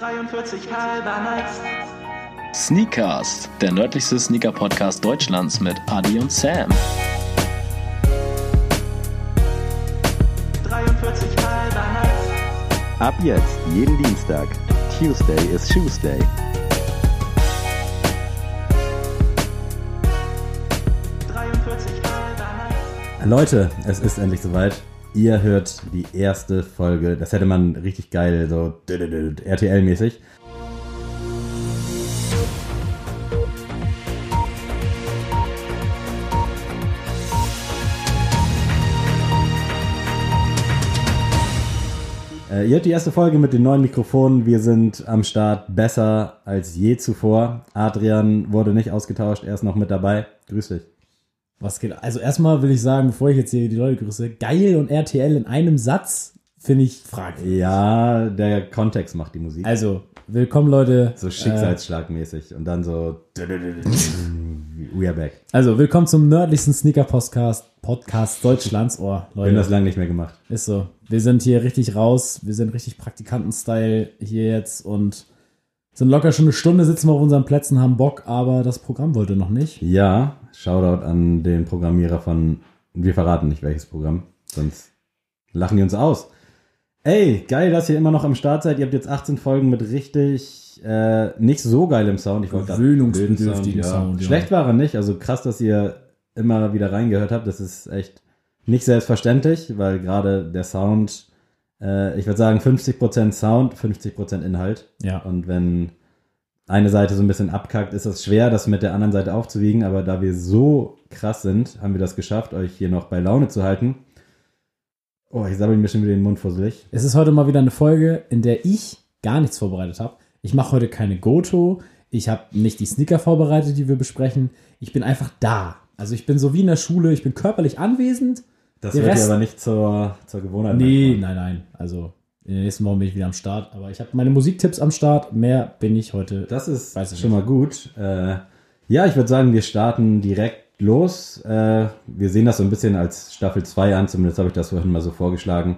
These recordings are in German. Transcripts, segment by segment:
43 halber nice. Sneakcast, der nördlichste Sneaker-Podcast Deutschlands mit Adi und Sam. 43 halber nice. Ab jetzt, jeden Dienstag. Tuesday is Tuesday. 43 halber nice. Leute, es ist endlich soweit. Ihr hört die erste Folge. Das hätte man richtig geil, so RTL-mäßig. Äh, ihr habt die erste Folge mit den neuen Mikrofonen. Wir sind am Start besser als je zuvor. Adrian wurde nicht ausgetauscht, er ist noch mit dabei. Grüß dich. Was geht? Also erstmal will ich sagen, bevor ich jetzt hier die Leute grüße, geil und RTL in einem Satz finde ich fragwürdig. Ja, der Kontext macht die Musik. Also, willkommen Leute. So schicksalsschlagmäßig und dann so We are back. Äh, also, willkommen zum nördlichsten Sneaker-Podcast Podcast Deutschlands. Oh, Wir haben Leute, das lange nicht mehr gemacht. ist so. Wir sind hier richtig raus, wir sind richtig Praktikanten-Style hier jetzt und sind locker schon eine Stunde, sitzen wir auf unseren Plätzen, haben Bock, aber das Programm wollte noch nicht. Ja, Shoutout an den Programmierer von Wir verraten nicht welches Programm, sonst lachen die uns aus. Ey, geil, dass ihr immer noch am Start seid. Ihr habt jetzt 18 Folgen mit richtig äh, nicht so geilem Sound. Ich wollte Gewöhnungsbedürftigen blöden Sound, ja. Schlecht war er nicht. Also krass, dass ihr immer wieder reingehört habt. Das ist echt nicht selbstverständlich, weil gerade der Sound, äh, ich würde sagen 50% Sound, 50% Inhalt. Ja. Und wenn eine Seite so ein bisschen abkackt, ist es schwer, das mit der anderen Seite aufzuwiegen. Aber da wir so krass sind, haben wir das geschafft, euch hier noch bei Laune zu halten. Oh, ich sabbel mir schon wieder den Mund fusselig. Es ist heute mal wieder eine Folge, in der ich gar nichts vorbereitet habe. Ich mache heute keine Goto. Ich habe nicht die Sneaker vorbereitet, die wir besprechen. Ich bin einfach da. Also ich bin so wie in der Schule. Ich bin körperlich anwesend. Das Der wird Rest- ja aber nicht zur, zur Gewohnheit. Nee, manchmal. nein, nein. Also in den nächsten Wochen bin ich wieder am Start. Aber ich habe meine Musiktipps am Start. Mehr bin ich heute. Das ist Weiß ich schon mal gut. Äh, ja, ich würde sagen, wir starten direkt los. Äh, wir sehen das so ein bisschen als Staffel 2 an, zumindest habe ich das vorhin mal so vorgeschlagen.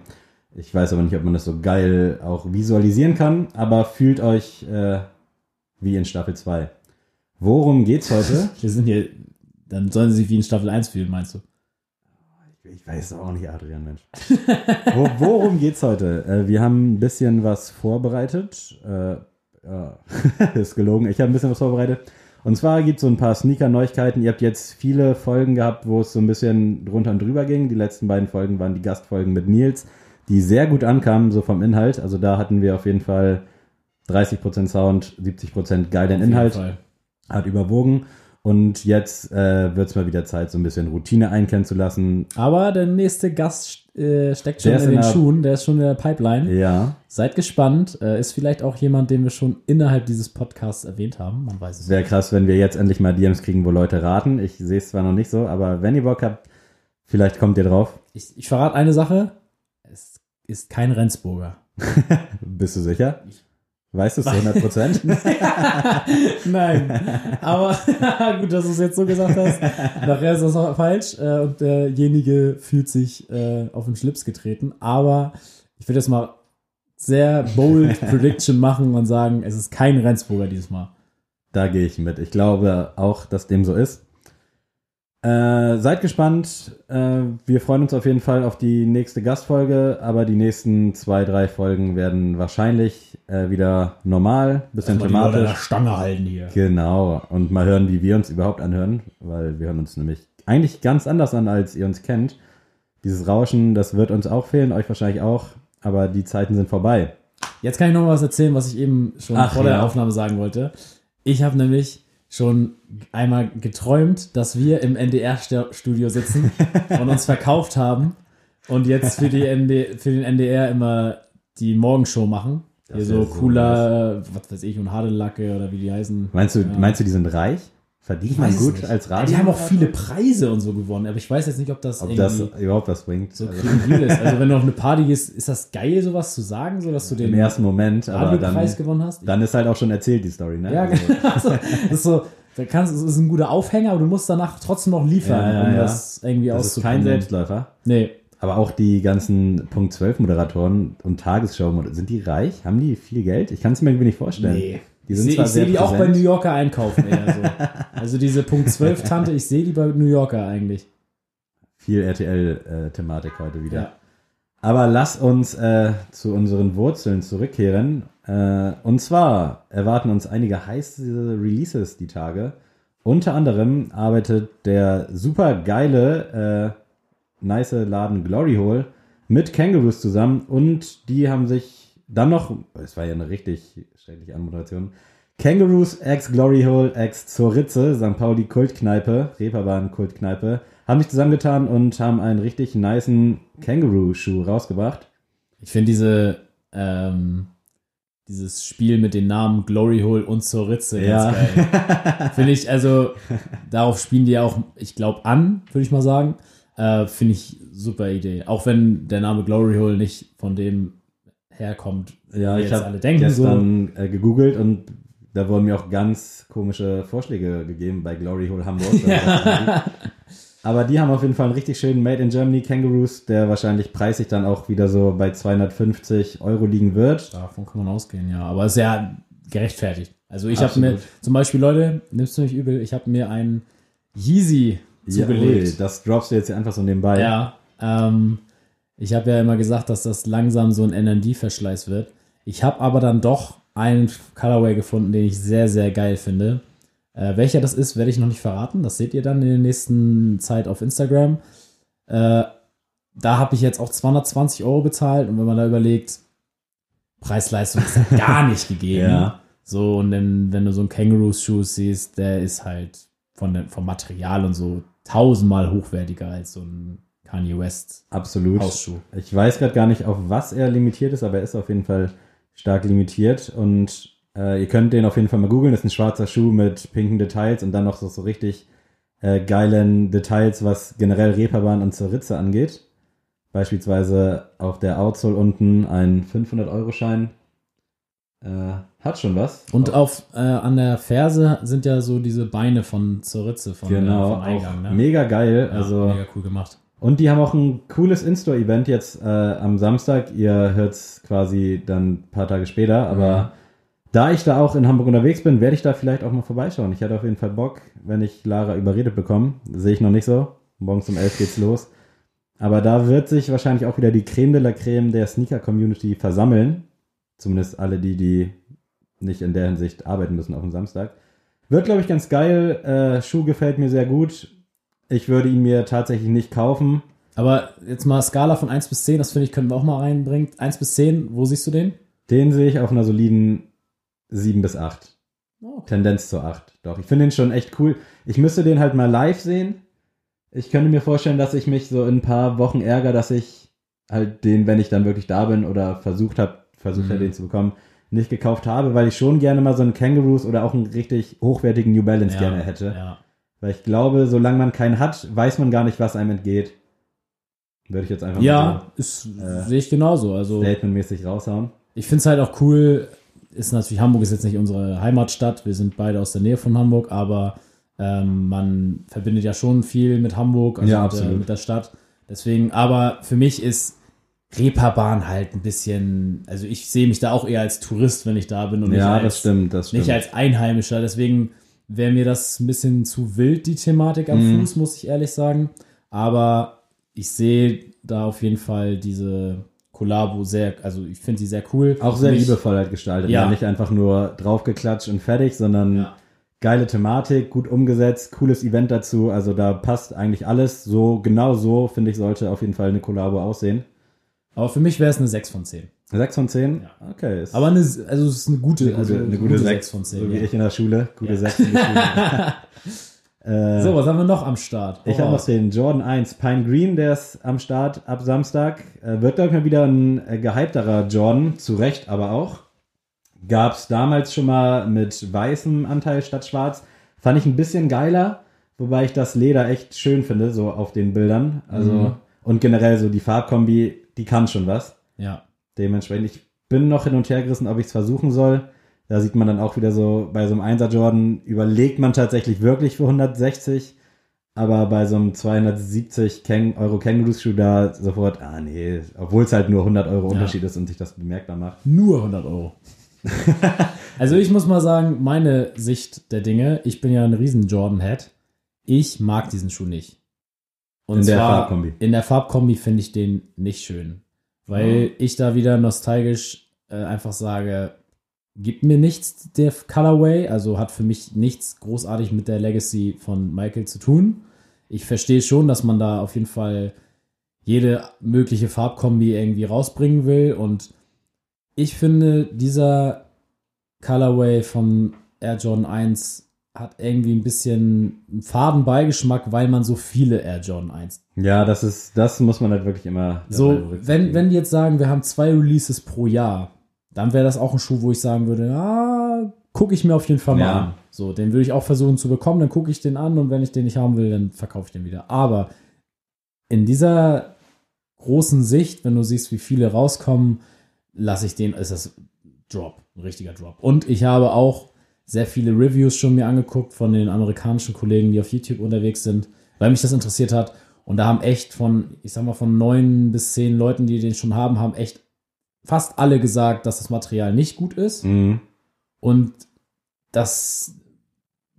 Ich weiß aber nicht, ob man das so geil auch visualisieren kann, aber fühlt euch äh, wie in Staffel 2. Worum geht's heute? wir sind hier. Dann sollen sie sich wie in Staffel 1 fühlen, meinst du? Ich weiß auch nicht, Adrian, Mensch. Wo, worum geht's heute? Äh, wir haben ein bisschen was vorbereitet. Äh, ja, ist gelogen. Ich habe ein bisschen was vorbereitet. Und zwar gibt es so ein paar Sneaker-Neuigkeiten. Ihr habt jetzt viele Folgen gehabt, wo es so ein bisschen drunter und drüber ging. Die letzten beiden Folgen waren die Gastfolgen mit Nils, die sehr gut ankamen, so vom Inhalt. Also da hatten wir auf jeden Fall 30% Sound, 70% geilen Inhalt Fall. hat überwogen. Und jetzt äh, wird es mal wieder Zeit, so ein bisschen Routine einkennen zu lassen. Aber der nächste Gast äh, steckt schon in in den der- Schuhen. Der ist schon in der Pipeline. Ja, Seid gespannt. Äh, ist vielleicht auch jemand, den wir schon innerhalb dieses Podcasts erwähnt haben. Man weiß es wäre krass, wenn wir jetzt endlich mal DMs kriegen, wo Leute raten. Ich sehe es zwar noch nicht so, aber wenn ihr Bock habt, vielleicht kommt ihr drauf. Ich, ich verrate eine Sache. Es ist kein Rendsburger. Bist du sicher? Weißt du es zu 100 Prozent? Nein. Aber gut, dass du es jetzt so gesagt hast. Nachher ist das auch falsch. Äh, und derjenige fühlt sich äh, auf den Schlips getreten. Aber ich würde jetzt mal sehr bold Prediction machen und sagen, es ist kein Rendsburger dieses Mal. da gehe ich mit. Ich glaube auch, dass dem so ist. Äh, seid gespannt. Äh, wir freuen uns auf jeden Fall auf die nächste Gastfolge, aber die nächsten zwei, drei Folgen werden wahrscheinlich äh, wieder normal, bisschen Mal die Leute an der thematisch. Stange halten hier. Genau. Und mal hören, wie wir uns überhaupt anhören, weil wir hören uns nämlich eigentlich ganz anders an, als ihr uns kennt. Dieses Rauschen, das wird uns auch fehlen, euch wahrscheinlich auch, aber die Zeiten sind vorbei. Jetzt kann ich noch mal was erzählen, was ich eben schon Ach, vor ja. der Aufnahme sagen wollte. Ich habe nämlich schon einmal geträumt, dass wir im NDR-Studio sitzen und uns verkauft haben und jetzt für, die ND, für den NDR immer die Morgenshow machen. Das Hier so wär so cooler, was weiß ich, und Hadelacke oder wie die heißen. Meinst du, Ja. meinst du, die sind reich? Verdient man gut als Radio? Die haben auch viele Preise und so gewonnen, aber ich weiß jetzt nicht, ob das Ob das überhaupt was bringt. so Also, ist. Also wenn du auf eine Party gehst, ist das geil, sowas zu sagen, so dass du den Im ersten Moment, aber dann, gewonnen hast? dann ist halt auch schon erzählt, die Story, ne? Ja, Also, genau. Also, das ist so, da kannst, das ist ein guter Aufhänger, aber du musst danach trotzdem noch liefern, Ja, ja, um ja. das irgendwie das ist kein. Selbstläufer. Nee, aber auch die ganzen Punkt 12 Moderatoren und Tagesschau, sind die reich? Haben die viel Geld? Ich kann es mir irgendwie nicht vorstellen. Nee. Die Ich sind sehe ich seh sehr die auch bei. New Yorker einkaufen eher so. Also diese Punkt 12 Tante, ich sehe die bei New Yorker eigentlich. Viel RTL-Thematik heute wieder. Ja. Aber lass uns äh, zu unseren Wurzeln zurückkehren. Äh, und zwar erwarten uns einige heiße Releases die Tage. Unter anderem arbeitet der super geile, äh, nice Laden Glory Hole mit Kangaroos zusammen und die haben sich dann noch, es war ja eine richtig schreckliche Anmoderation, Kangaroos ex Glory Hole ex Zoritze, St. Pauli Kultkneipe, Reeperbahn Kultkneipe, haben sich zusammengetan und haben einen richtig nicen Kangaroo-Schuh rausgebracht. Ich finde diese, ähm, dieses Spiel mit den Namen Glory Hole und Zoritze ganz Ja. geil. finde ich, also, darauf spielen die ja auch, ich glaube, an, würde ich mal sagen. Äh, finde ich super Idee. Auch wenn der Name Glory Hole nicht von dem herkommt, Ja, wie ich habe alle denken. So. gestern äh, gegoogelt und da wurden mir auch ganz komische Vorschläge gegeben bei Glory Hole Hamburg. Ja. Aber die haben auf jeden Fall einen richtig schönen Made in Germany Kangaroos, der wahrscheinlich preisig dann auch wieder so bei 250 Euro liegen wird. Davon kann man ausgehen, ja. Aber ist ja gerechtfertigt. Also ich habe mir, zum Beispiel, Leute, nimmst du nicht übel, ich habe mir einen Yeezy Ja, zugelegt. ui, das droppst du jetzt hier einfach so nebenbei. Ja, ähm, ich habe ja immer gesagt, dass das langsam so ein NND-Verschleiß wird. Ich habe aber dann doch einen Colorway gefunden, den ich sehr, sehr geil finde. Äh, welcher das ist, werde ich noch nicht verraten. Das seht ihr dann in der nächsten Zeit auf Instagram. Äh, da habe ich jetzt auch 220 Euro bezahlt und wenn man da überlegt, Preis-Leistung ist da gar nicht gegeben. Ja. So, und dann, wenn du so einen Kangaroos-Schuh siehst, der ist halt von vom Material und so tausendmal hochwertiger als so ein Kanye West Absolut. Hausschuh. Ich weiß gerade gar nicht, auf was er limitiert ist, aber er ist auf jeden Fall stark limitiert. Und äh, ihr könnt den auf jeden Fall mal googeln. Das ist ein schwarzer Schuh mit pinken Details und dann noch so, so richtig äh, geilen Details, was generell Reeperbahn und zur Ritze angeht. Beispielsweise auf der Outsole unten ein 500-Euro-Schein. Äh, hat schon was. Und auf, äh, an der Ferse sind ja so diese Beine von zur Ritze von, genau, äh, vom Eingang. Ne? mega geil. Ja, also mega cool gemacht. Und die haben auch ein cooles In-Store-Event jetzt äh, am Samstag. Ihr hört es quasi dann ein paar Tage später. Aber Mhm. da ich da auch in Hamburg unterwegs bin, werde ich da vielleicht auch mal vorbeischauen. Ich hätte auf jeden Fall Bock, wenn ich Lara überredet bekomme. Sehe ich noch nicht so. Morgens um 11 geht's los. Aber da wird sich wahrscheinlich auch wieder die Creme de la Creme der Sneaker-Community versammeln. Zumindest alle die, die nicht in der Hinsicht arbeiten müssen auf dem Samstag. Wird, glaube ich, ganz geil. Äh, Schuh gefällt mir sehr gut. Ich würde ihn mir tatsächlich nicht kaufen. Aber jetzt mal Skala von 1 bis 10, das finde ich, können wir auch mal reinbringen. 1 bis 10, wo siehst du den? Den sehe ich auf einer soliden 7 bis 8. Oh, okay. Tendenz zu 8. Doch, ich finde den schon echt cool. Ich müsste den halt mal live sehen. Ich könnte mir vorstellen, dass ich mich so in ein paar Wochen ärgere, dass ich halt den, wenn ich dann wirklich da bin oder versucht habe, versucht Mhm. habe, den zu bekommen, nicht gekauft habe, weil ich schon gerne mal so einen Kangaroos oder auch einen richtig hochwertigen New Balance gerne hätte. Ja. Weil ich glaube, solange man keinen hat, weiß man gar nicht, was einem entgeht. Würde ich jetzt einfach Ja, ist, Äh, sehe ich genauso. mal Also so statementmäßig raushauen. ich finde es halt auch cool, ist natürlich, Hamburg ist jetzt nicht unsere Heimatstadt, wir sind beide aus der Nähe von Hamburg, aber ähm, man verbindet ja schon viel mit Hamburg, also Ja, mit, der, mit der Stadt. Deswegen, aber für mich ist Reeperbahn halt ein bisschen, also ich sehe mich da auch eher als Tourist, wenn ich da bin und Ja, nicht, das als, stimmt, das stimmt. nicht als Einheimischer. Deswegen wäre mir das ein bisschen zu wild, die Thematik am Mhm. Fuß, muss ich ehrlich sagen. Aber ich sehe da auf jeden Fall diese Kollabo sehr, also ich finde sie sehr cool. Auch sehr Mich- liebevoll halt gestaltet. Ja. Ja. Nicht einfach nur draufgeklatscht und fertig, sondern Ja. geile Thematik, gut umgesetzt, cooles Event dazu. Also da passt eigentlich alles. So, genau so, finde ich, sollte auf jeden Fall eine Kollabo aussehen. Aber für mich wäre es eine 6 von 10. 6 von 10? Ja. Okay. Ist Aber eine, also es ist eine gute, eine also gute, eine gute 6 von 10. So wie ja. ich in der Schule. Gute Ja. 6 in der Schule. äh, So, was haben wir noch am Start? Ich habe noch den Jordan 1 Pine Green, der ist am Start ab Samstag. Äh, wird, glaube ich, mal wieder ein äh, gehypterer Jordan, zu Recht aber auch. Gab es damals schon mal mit weißem Anteil statt schwarz. Fand ich ein bisschen geiler, wobei ich das Leder echt schön finde, so auf den Bildern. Also, Mhm. und generell so die Farbkombi, die kann schon was. Ja. Dementsprechend, ich bin noch hin und her gerissen, ob ich es versuchen soll. Da sieht man dann auch wieder so, bei so einem 1er Jordan überlegt man tatsächlich wirklich für 160. aber bei so einem 270 Käng Euro Kängurus-Schuh da sofort, ah nee, obwohl es halt nur 100 Euro Unterschied ist und sich das bemerkbar macht. Nur 100 Euro. also ich muss mal sagen, meine Sicht der Dinge, ich bin ja ein riesen Jordan-Head. Ich mag diesen Schuh nicht. Und In der zwar Farbkombi. In der Farbkombi finde ich den nicht schön. Weil ich da wieder nostalgisch äh, einfach sage, gibt mir nichts der Colorway, also hat für mich nichts großartig mit der Legacy von Michael zu tun. Ich verstehe schon, dass man da auf jeden Fall jede mögliche Farbkombi irgendwie rausbringen will und ich finde, dieser Colorway vom Air Jordan 1 hat irgendwie ein bisschen einen faden Beigeschmack, weil man so viele Air Jordan 1 Ja, das ist, das muss man halt wirklich immer. so, wenn, wenn die jetzt sagen, wir haben zwei Releases pro Jahr, dann wäre das auch ein Schuh, wo ich sagen würde, ja, gucke ich mir auf jeden Fall mal Ja. an. So, den würde ich auch versuchen zu bekommen, dann gucke ich den an und wenn ich den nicht haben will, dann verkaufe ich den wieder. Aber in dieser großen Sicht, wenn du siehst, wie viele rauskommen, lasse ich den, ist das Drop, ein richtiger Drop. Und ich habe auch sehr viele Reviews schon mir angeguckt von den amerikanischen Kollegen, die auf YouTube unterwegs sind, weil mich das interessiert hat. Und da haben echt von, ich sag mal, von neun bis zehn Leuten, die den schon haben, haben echt fast alle gesagt, dass das Material nicht gut ist. Mhm. Und das,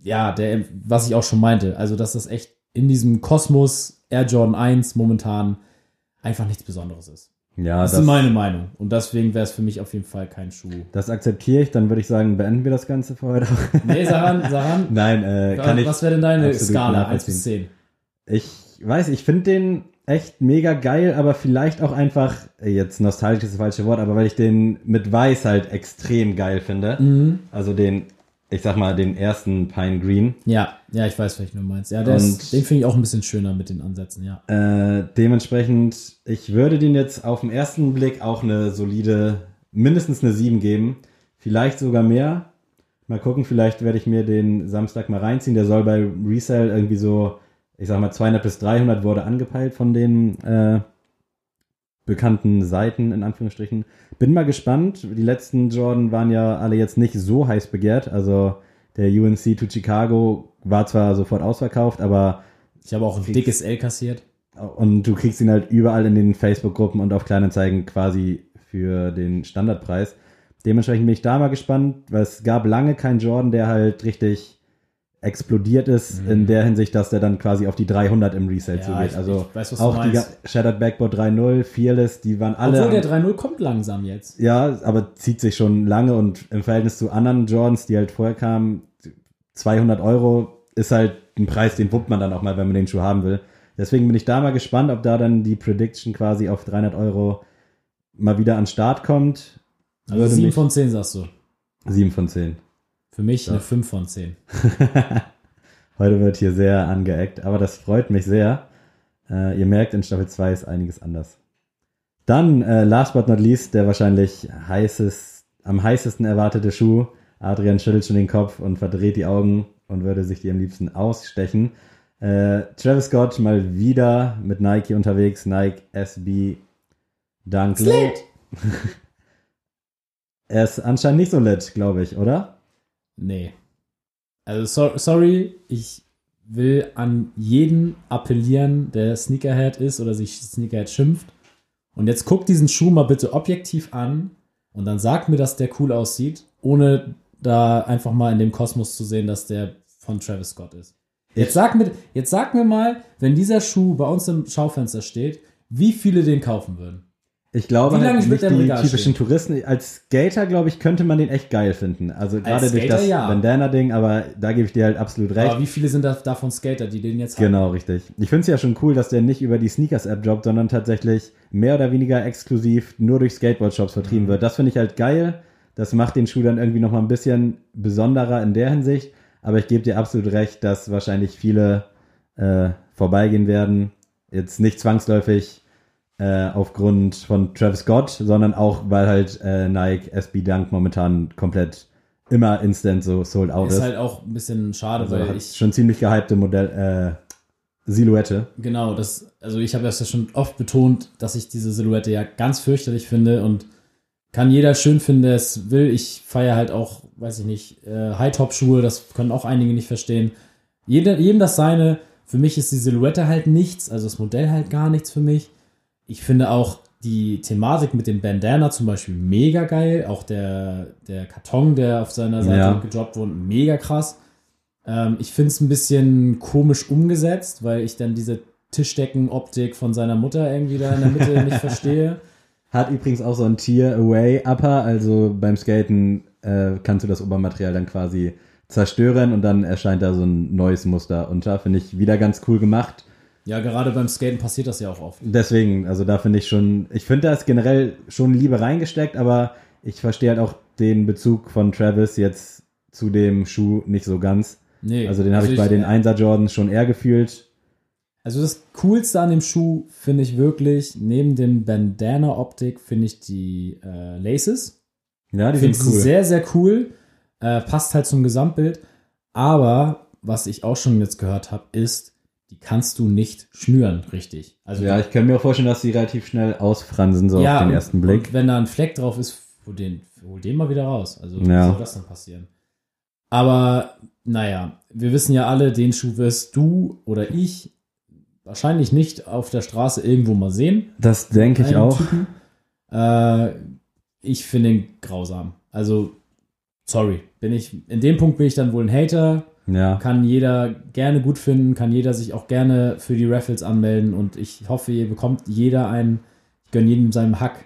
ja, der, was ich auch schon meinte, also dass das echt in diesem Kosmos Air Jordan 1 momentan einfach nichts Besonderes ist. Ja, Das, das, ist meine Meinung. Und deswegen wäre es für mich auf jeden Fall kein Schuh. das akzeptiere ich. Dann würde ich sagen, beenden wir das Ganze für heute. Nee, Saran, Saran, Nein, äh, kann ich. was wäre denn deine Skala 1 bis nachvollziehen. 10? Ich weiß, ich finde den echt mega geil, aber vielleicht auch einfach, äh, jetzt nostalgisch ist das falsche Wort, aber weil ich den mit Weiß halt extrem geil finde. Mhm. Also den, ich sag mal, den ersten Pine Green. Ja, ja, ich weiß, welchen du meinst. Ja, der ist, den finde ich auch ein bisschen schöner mit den Ansätzen, ja. Äh, dementsprechend, ich würde den jetzt auf den ersten Blick auch eine solide, mindestens eine 7 geben. Vielleicht sogar mehr. Mal gucken, vielleicht werde ich mir den Samstag mal reinziehen. Der soll bei Resale irgendwie so, ich sag mal, 200 bis 300 wurde angepeilt von den äh, bekannten Seiten, in Anführungsstrichen. Bin mal gespannt. Die letzten Jordan waren ja alle jetzt nicht so heiß begehrt. Also der UNC to Chicago war zwar sofort ausverkauft, aber Ich habe auch ein dickes L kassiert. und du kriegst ihn halt überall in den Facebook-Gruppen und auf Kleinanzeigen quasi für den Standardpreis. Dementsprechend bin ich da mal gespannt, weil es gab lange keinen Jordan, der halt richtig explodiert ist, Mhm. in der Hinsicht, dass der dann quasi auf die 300 im Resale Ja, zugeht. also weiß, auch die Shattered Backboard 3.0, Fearless, die waren alle... Obwohl der 3.0 kommt langsam jetzt. ja, aber zieht sich schon lange und im Verhältnis zu anderen Jordans, die halt vorher kamen, 200 Euro ist halt ein Preis, den wuppt man dann auch mal, wenn man den Schuh haben will. Deswegen bin ich da mal gespannt, ob da dann die Prediction quasi auf 300 Euro mal wieder an den Start kommt. Also Würde 7 mich- von 10 sagst du. 7 von 10. Für mich Ja. eine 5 von 10. Heute wird hier sehr angeeckt, aber das freut mich sehr. Äh, ihr merkt, in Staffel 2 ist einiges anders. Dann, äh, last but not least, der wahrscheinlich heißest, am heißesten erwartete Schuh. Adrian schüttelt schon den Kopf und verdreht die Augen und würde sich die am liebsten ausstechen. Äh, Travis Scott mal wieder mit Nike unterwegs. Nike SB Dunk Low. er ist anscheinend nicht so lit, glaube ich, oder? Nee. Also so, sorry, ich will an jeden appellieren, der Sneakerhead ist oder sich Sneakerhead schimpft. Und jetzt guck diesen Schuh mal bitte objektiv an und dann sag mir, dass der cool aussieht, ohne da einfach mal in dem Kosmos zu sehen, dass der von Travis Scott ist. Jetzt sag mir, jetzt sag mir mal, wenn dieser Schuh bei uns im Schaufenster steht, wie viele den kaufen würden. Ich glaube Wie halt nicht die typischen stehen? Touristen. Als Skater, glaube ich, könnte man den echt geil finden. Also gerade durch das ja. Bandana-Ding, aber da gebe ich dir halt absolut recht. Aber wie viele sind da, davon Skater, die den jetzt haben? Genau, richtig. Ich finde es ja schon cool, dass der nicht über die Sneakers-App droppt, sondern tatsächlich mehr oder weniger exklusiv nur durch Skateboard-Shops vertrieben Mhm. wird. Das finde ich halt geil. Das macht den Schuh dann irgendwie nochmal ein bisschen besonderer in der Hinsicht. Aber ich gebe dir absolut recht, dass wahrscheinlich viele äh, vorbeigehen werden. Jetzt nicht zwangsläufig äh, aufgrund von Travis Scott, sondern auch, weil halt äh, Nike SB Dunk momentan komplett immer instant so sold out ist. Ist halt auch ein bisschen schade, also weil ich schon ziemlich gehypte Modell, äh, Silhouette. Genau, das, also ich habe das ja schon oft betont, dass ich diese Silhouette ja ganz fürchterlich finde und kann jeder schön finden, der es will. Ich feiere halt auch, weiß ich nicht, äh, High-Top-Schuhe, das können auch einige nicht verstehen. Jeder, jedem das seine Für mich ist die Silhouette halt nichts, also das Modell halt gar nichts für mich. Ich finde auch die Thematik mit dem Bandana zum Beispiel mega geil. Auch der, der Karton, der auf seiner Seite Ja. gedroppt wurde, mega krass. Ähm, ich finde es ein bisschen komisch umgesetzt, weil ich dann diese Tischdecken-Optik von seiner Mutter irgendwie da in der Mitte nicht verstehe. Hat übrigens auch so ein Tier-Away-Upper, also beim Skaten äh, kannst du das Obermaterial dann quasi zerstören und dann erscheint da so ein neues Muster unter. Finde ich wieder ganz cool gemacht. Ja, gerade beim Skaten passiert das ja auch oft. Deswegen, also da finde ich schon, ich finde da ist generell schon Liebe reingesteckt, aber ich verstehe halt auch den Bezug von Travis jetzt zu dem Schuh nicht so ganz. Nee, Also den habe ich bei den 1er Jordans schon eher gefühlt. Also das Coolste an dem Schuh finde ich wirklich, neben dem Bandana-Optik, finde ich die äh, Laces. Ja, die Ich sind finde sie cool. sehr, sehr cool. Äh, passt halt zum Gesamtbild. Aber was ich auch schon jetzt gehört habe, ist, die kannst du nicht schnüren, richtig. Also ja, ich kann mir auch vorstellen, dass sie relativ schnell ausfransen, so auf den und- ersten Blick. Wenn da ein Fleck drauf ist, hol den, hol den mal wieder raus. Also wie Ja. soll das denn passieren? Aber naja, wir wissen ja alle, den Schuh wirst du oder ich wahrscheinlich nicht auf der Straße irgendwo mal sehen. Das denke ich auch. Äh, ich finde ihn grausam. Also, sorry, bin ich, in dem Punkt bin ich dann wohl ein Hater. Ja. Kann jeder gerne gut finden, kann jeder sich auch gerne für die Raffles anmelden und ich hoffe, ihr bekommt jeder einen, ich gönne jedem seinem Hack,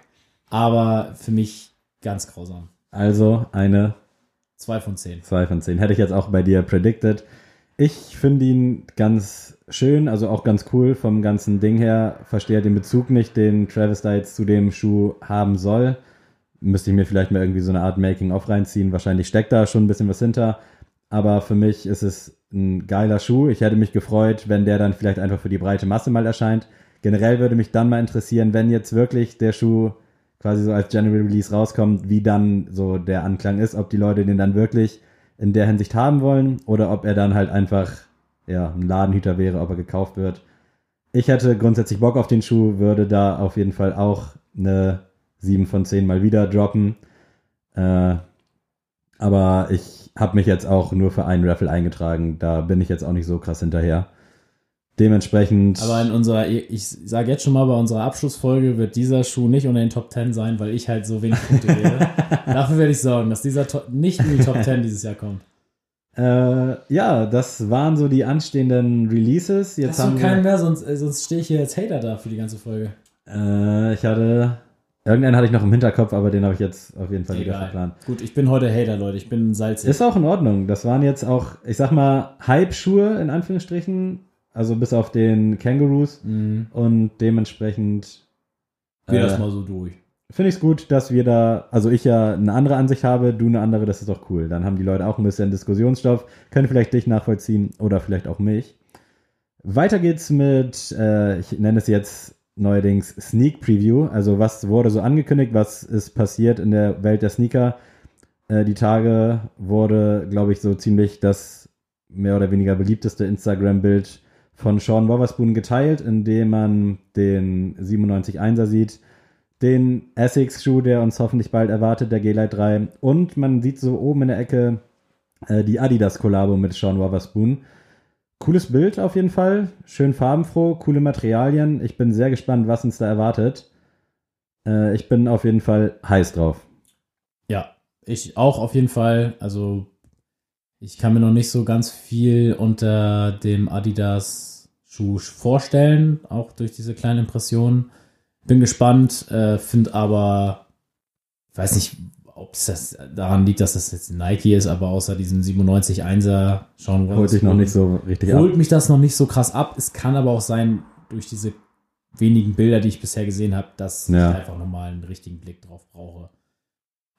aber für mich ganz grausam. Also eine Zwei von zehn. 2 von 10. Hätte ich jetzt auch bei dir predicted. Ich finde ihn ganz schön, also auch ganz cool vom ganzen Ding her. Verstehe den Bezug nicht, den Travis da jetzt zu dem Schuh haben soll. Müsste ich mir vielleicht mal irgendwie so eine Art Making-of reinziehen. Wahrscheinlich steckt da schon ein bisschen was hinter. Aber für mich ist es ein geiler Schuh. Ich hätte mich gefreut, wenn der dann vielleicht einfach für die breite Masse mal erscheint. Generell würde mich dann mal interessieren, wenn jetzt wirklich der Schuh quasi so als General Release rauskommt, wie dann so der Anklang ist, ob die Leute den dann wirklich in der Hinsicht haben wollen oder ob er dann halt einfach ja, ein Ladenhüter wäre, ob er gekauft wird. Ich hätte grundsätzlich Bock auf den Schuh, würde da auf jeden Fall auch eine 7 von 10 mal wieder droppen. Äh, aber ich habe mich jetzt auch nur für einen Raffle eingetragen. Da bin ich jetzt auch nicht so krass hinterher. Dementsprechend. Aber in unserer, ich sage jetzt schon mal, bei unserer Abschlussfolge wird dieser Schuh nicht unter den Top 10 sein, weil ich halt so wenig Punkte wähle. Dafür werde ich sorgen, dass dieser Top, nicht in die Top 10 dieses Jahr kommt. Äh, ja, das waren so die anstehenden Releases. Jetzt Hast haben du wir, keinen mehr, sonst, äh, sonst stehe ich hier als Hater da für die ganze Folge. Äh, ich hatte. Irgendeinen hatte ich noch im Hinterkopf, aber den habe ich jetzt auf jeden Fall wieder verplant. Gut, ich bin heute Hater, Leute. Ich bin salzig. Ist auch in Ordnung. Das waren jetzt auch, ich sag mal, Hype-Schuhe in Anführungsstrichen. Also bis auf den Kangaroos. Mhm. Und dementsprechend Geh äh, das mal so durch. finde ich es gut, dass wir da, also ich ja eine andere Ansicht habe, du eine andere, das ist doch cool. Dann haben die Leute auch ein bisschen Diskussionsstoff, können vielleicht dich nachvollziehen oder vielleicht auch mich. Weiter geht's mit, äh, ich nenne es jetzt neuerdings Sneak Preview. Also was wurde so angekündigt, was ist passiert in der Welt der Sneaker. Äh, die Tage wurde, glaube ich, so ziemlich das mehr oder weniger beliebteste Instagram-Bild von Sean Wotherspoon geteilt, in dem man den 97.1er sieht, den Essex-Schuh, der uns hoffentlich bald erwartet, der G-Lite 3. Und man sieht so oben in der Ecke äh, die Adidas-Kollabo mit Sean Wotherspoon. Cooles Bild auf jeden Fall, schön farbenfroh, coole Materialien. Ich bin sehr gespannt, was uns da erwartet. Äh, ich bin auf jeden Fall heiß drauf. Ja, ich auch auf jeden Fall. Also, ich kann mir noch nicht so ganz viel unter dem Adidas-Schuh vorstellen, auch durch diese kleine Impression. Bin gespannt, äh, finde aber, weiß nicht, ob es das daran liegt, dass das jetzt Nike ist, aber außer diesem 97-1er schauen wir Holt noch nicht so richtig ab. holt mich das noch nicht so krass ab. Es kann aber auch sein, durch diese wenigen Bilder, die ich bisher gesehen habe, dass Ja. ich einfach nochmal einen richtigen Blick drauf brauche.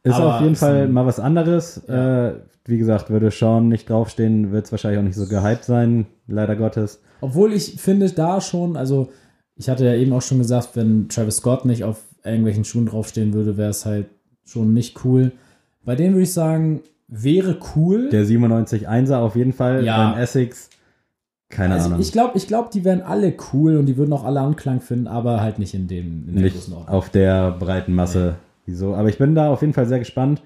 Ist Aber auf jeden Fall mal was anderes. Ja. Äh, wie gesagt, würde Sean nicht draufstehen, wird es wahrscheinlich auch nicht so gehypt sein, leider Gottes. Obwohl ich finde da schon, also ich hatte ja eben auch schon gesagt, wenn Travis Scott nicht auf irgendwelchen Schuhen draufstehen würde, wäre es halt schon nicht cool. Bei denen würde ich sagen, wäre cool. Der 97-1er auf jeden Fall. Ja. Beim Essex, keine also Ahnung. ich glaube, ich glaub, die wären alle cool und die würden auch alle Anklang finden, aber halt nicht in dem in der nicht Größenordnung. auf der breiten Masse. Wieso? Aber ich bin da auf jeden Fall sehr gespannt.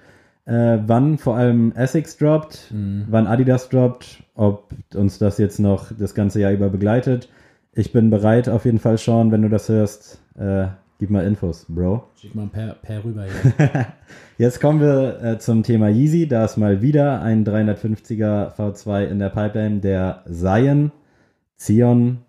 äh, wann vor allem Essex droppt, Mhm. wann Adidas droppt, ob uns das jetzt noch das ganze Jahr über begleitet. Ich bin bereit auf jeden Fall, Sean, wenn du das hörst, äh, gib mal Infos, Bro. Schick mal per, per rüber hier. Jetzt kommen wir äh, zum Thema Yeezy. Da ist mal wieder ein 350er V2 in der Pipeline, der Zion, Zion.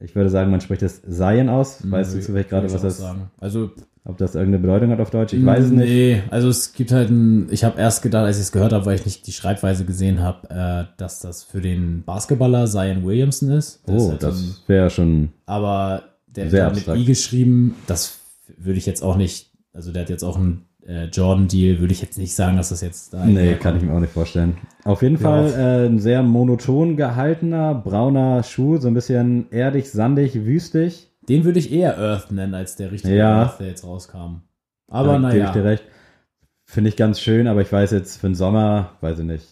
Ich würde sagen, man spricht es Zion aus. Weißt du zufällig gerade, was das, sagen. Also, ob das irgendeine Bedeutung hat auf Deutsch? Ich weiß es nicht. Nee, also es gibt halt ein, ich habe erst gedacht, als ich es gehört habe, weil ich nicht die Schreibweise gesehen habe, äh, dass das für den Basketballer Zion Williamson ist. Ist Oh, halt so ein- das wäre schon. aber der hat mit. I geschrieben, das würde ich jetzt auch nicht, also der hat jetzt auch einen äh, Jordan-Deal, würde ich jetzt nicht sagen, dass das jetzt da Nee, herkommt. kann ich mir auch nicht vorstellen. Auf jeden Fall äh, ein sehr monoton gehaltener, brauner Schuh, so ein bisschen erdig, sandig, wüstig. Den würde ich eher Earth nennen, als der richtige Ja. Earth, der jetzt rauskam. Aber Da gebe ich naja. dir recht. Finde ich ganz schön, aber ich weiß jetzt für den Sommer, weiß ich nicht,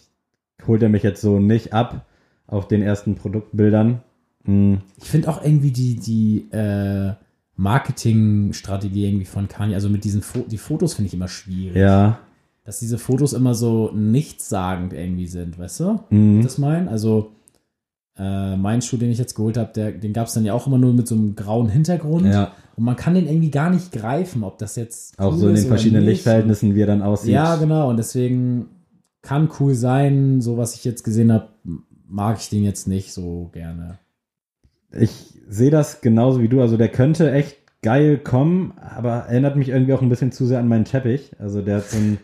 holt er mich jetzt so nicht ab auf den ersten Produktbildern. Hm, Ich finde auch irgendwie die, die äh, Marketingstrategie irgendwie von Kanye, also mit diesen Fo die Fotos finde ich immer schwierig. ja. Dass diese Fotos immer so nichtssagend irgendwie sind, weißt du? Mhm. Das mein? Also äh, mein Schuh, den ich jetzt geholt habe, den gab es dann ja auch immer nur mit so einem grauen Hintergrund. Ja, Und man kann den irgendwie gar nicht greifen, ob das jetzt auch cool so in den verschiedenen nicht. Lichtverhältnissen, wie er dann aussieht. Ja, genau. Und deswegen kann cool sein. So was ich jetzt gesehen habe, mag ich den jetzt nicht so gerne. Ich sehe das genauso wie du. Also der könnte echt geil kommen, aber erinnert mich irgendwie auch ein bisschen zu sehr an meinen Teppich. Also der hat so ein,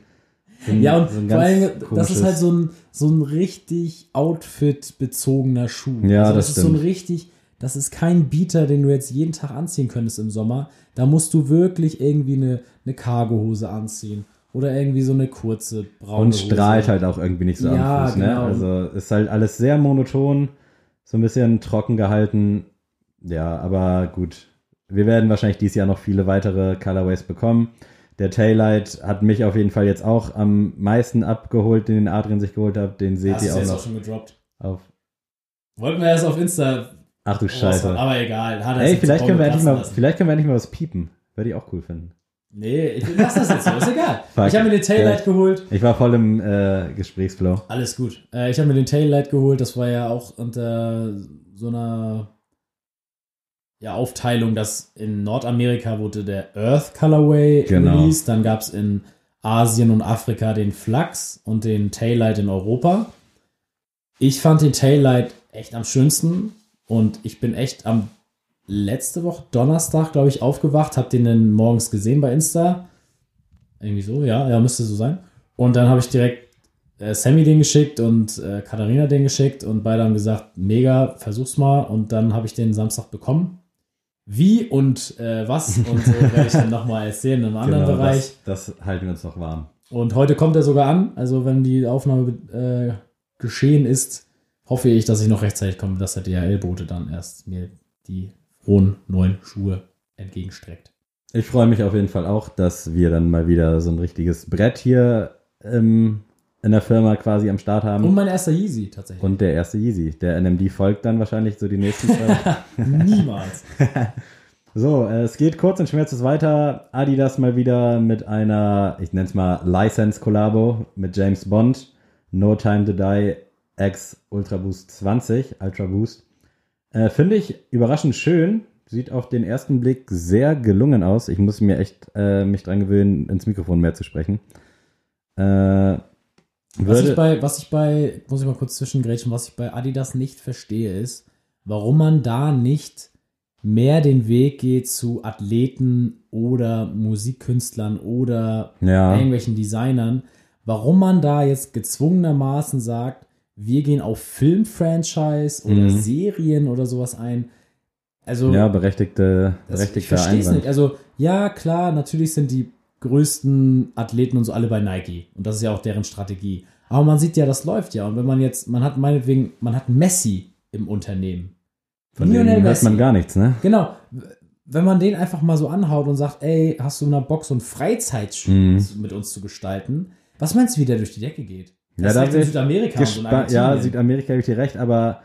so ein, Ja, und so ein vor allem, das ist halt so ein, so ein richtig Outfit-bezogener Schuh. Ja, also das ist so ein stimmt. richtig, das ist kein Beater, den du jetzt jeden Tag anziehen könntest im Sommer. Da musst du wirklich irgendwie eine, eine Cargohose anziehen. Oder irgendwie so eine kurze braune und Hose. strahlt halt auch irgendwie nicht so Ja, am Fuß. Ne? genau. Also ist halt alles sehr monoton, so ein bisschen trocken gehalten. Ja, aber gut. Wir werden wahrscheinlich dieses Jahr noch viele weitere Colorways bekommen. Der Taillight hat mich auf jeden Fall jetzt auch am meisten abgeholt, den Adrian sich geholt hat. Den seht Hast ihr auch jetzt noch auch schon gedroppt. auf. Wollten wir erst auf Insta Ach du Scheiße. aber egal. Hat er Ey, vielleicht können, wir endlich mal, lassen. vielleicht können wir endlich mal was piepen. Würde ich auch cool finden. Nee, ich lass das jetzt so, ist egal. Fuck. Ich habe mir den Taillight Ja. geholt. Ich war voll im äh, Gesprächsflow. Alles gut. Äh, ich habe mir den Taillight geholt. Das war ja auch unter so einer ja, Aufteilung, dass in Nordamerika wurde der Earth Colorway Genau. released. Dann gab es in Asien und Afrika den Flux und den Taillight in Europa. Ich fand den Taillight echt am schönsten und ich bin echt am letzte Woche Donnerstag, glaube ich, aufgewacht, habe den dann morgens gesehen bei Insta. Irgendwie so, ja, ja, müsste so sein. Und dann habe ich direkt äh, Sammy den geschickt und äh, Katharina den geschickt und beide haben gesagt, mega, versuch's mal. Und dann habe ich den Samstag bekommen. Wie und äh, was und so werde ich dann nochmal erzählen in einem anderen Genau, Bereich. Das, das halten wir uns noch warm. Und heute kommt er sogar an. Also wenn die Aufnahme äh, geschehen ist, hoffe ich, dass ich noch rechtzeitig komme, dass der DHL-Bote dann erst mir die frohen neuen Schuhe entgegenstreckt. Ich freue mich auf jeden Fall auch, dass wir dann mal wieder so ein richtiges Brett hier ähm, in der Firma quasi am Start haben. Und mein erster Yeezy tatsächlich. Und der erste Yeezy. Der NMD folgt dann wahrscheinlich so die nächsten zwei. Niemals. so, äh, es geht kurz und schmerzlos weiter. Adidas mal wieder mit einer, ich nenne es mal License-Kollabo mit James Bond. No Time to Die X Ultra Boost 20, Ultra Boost. Äh, Finde ich überraschend schön. Sieht auf den ersten Blick sehr gelungen aus. Ich muss mir echt äh, mich dran gewöhnen, ins Mikrofon mehr zu sprechen. Äh, Was ich, bei, was ich bei, muss ich mal kurz zwischengrätschen, was ich bei Adidas nicht verstehe, ist, warum man da nicht mehr den Weg geht zu Athleten oder Musikkünstlern oder ja, irgendwelchen Designern, warum man da jetzt gezwungenermaßen sagt, wir gehen auf Filmfranchise oder Mhm. Serien oder sowas ein. Also ja, berechtigte, das, ich verstehe nicht. Also, ja, klar, natürlich sind die größten Athleten und so alle bei Nike. Und das ist ja auch deren Strategie. Aber man sieht ja, das läuft ja. Und wenn man jetzt, man hat meinetwegen, man hat Messi im Unternehmen. Von denen hört Messi. man gar nichts, ne? Genau. Wenn man den einfach mal so anhaut und sagt, ey, hast du in der Box so ein Freizeitspiel Mhm. mit uns zu gestalten? Was meinst du, wie der durch die Decke geht? Ja, Das da ist direkt in Südamerika so ja. Südamerika habe ich dir recht, aber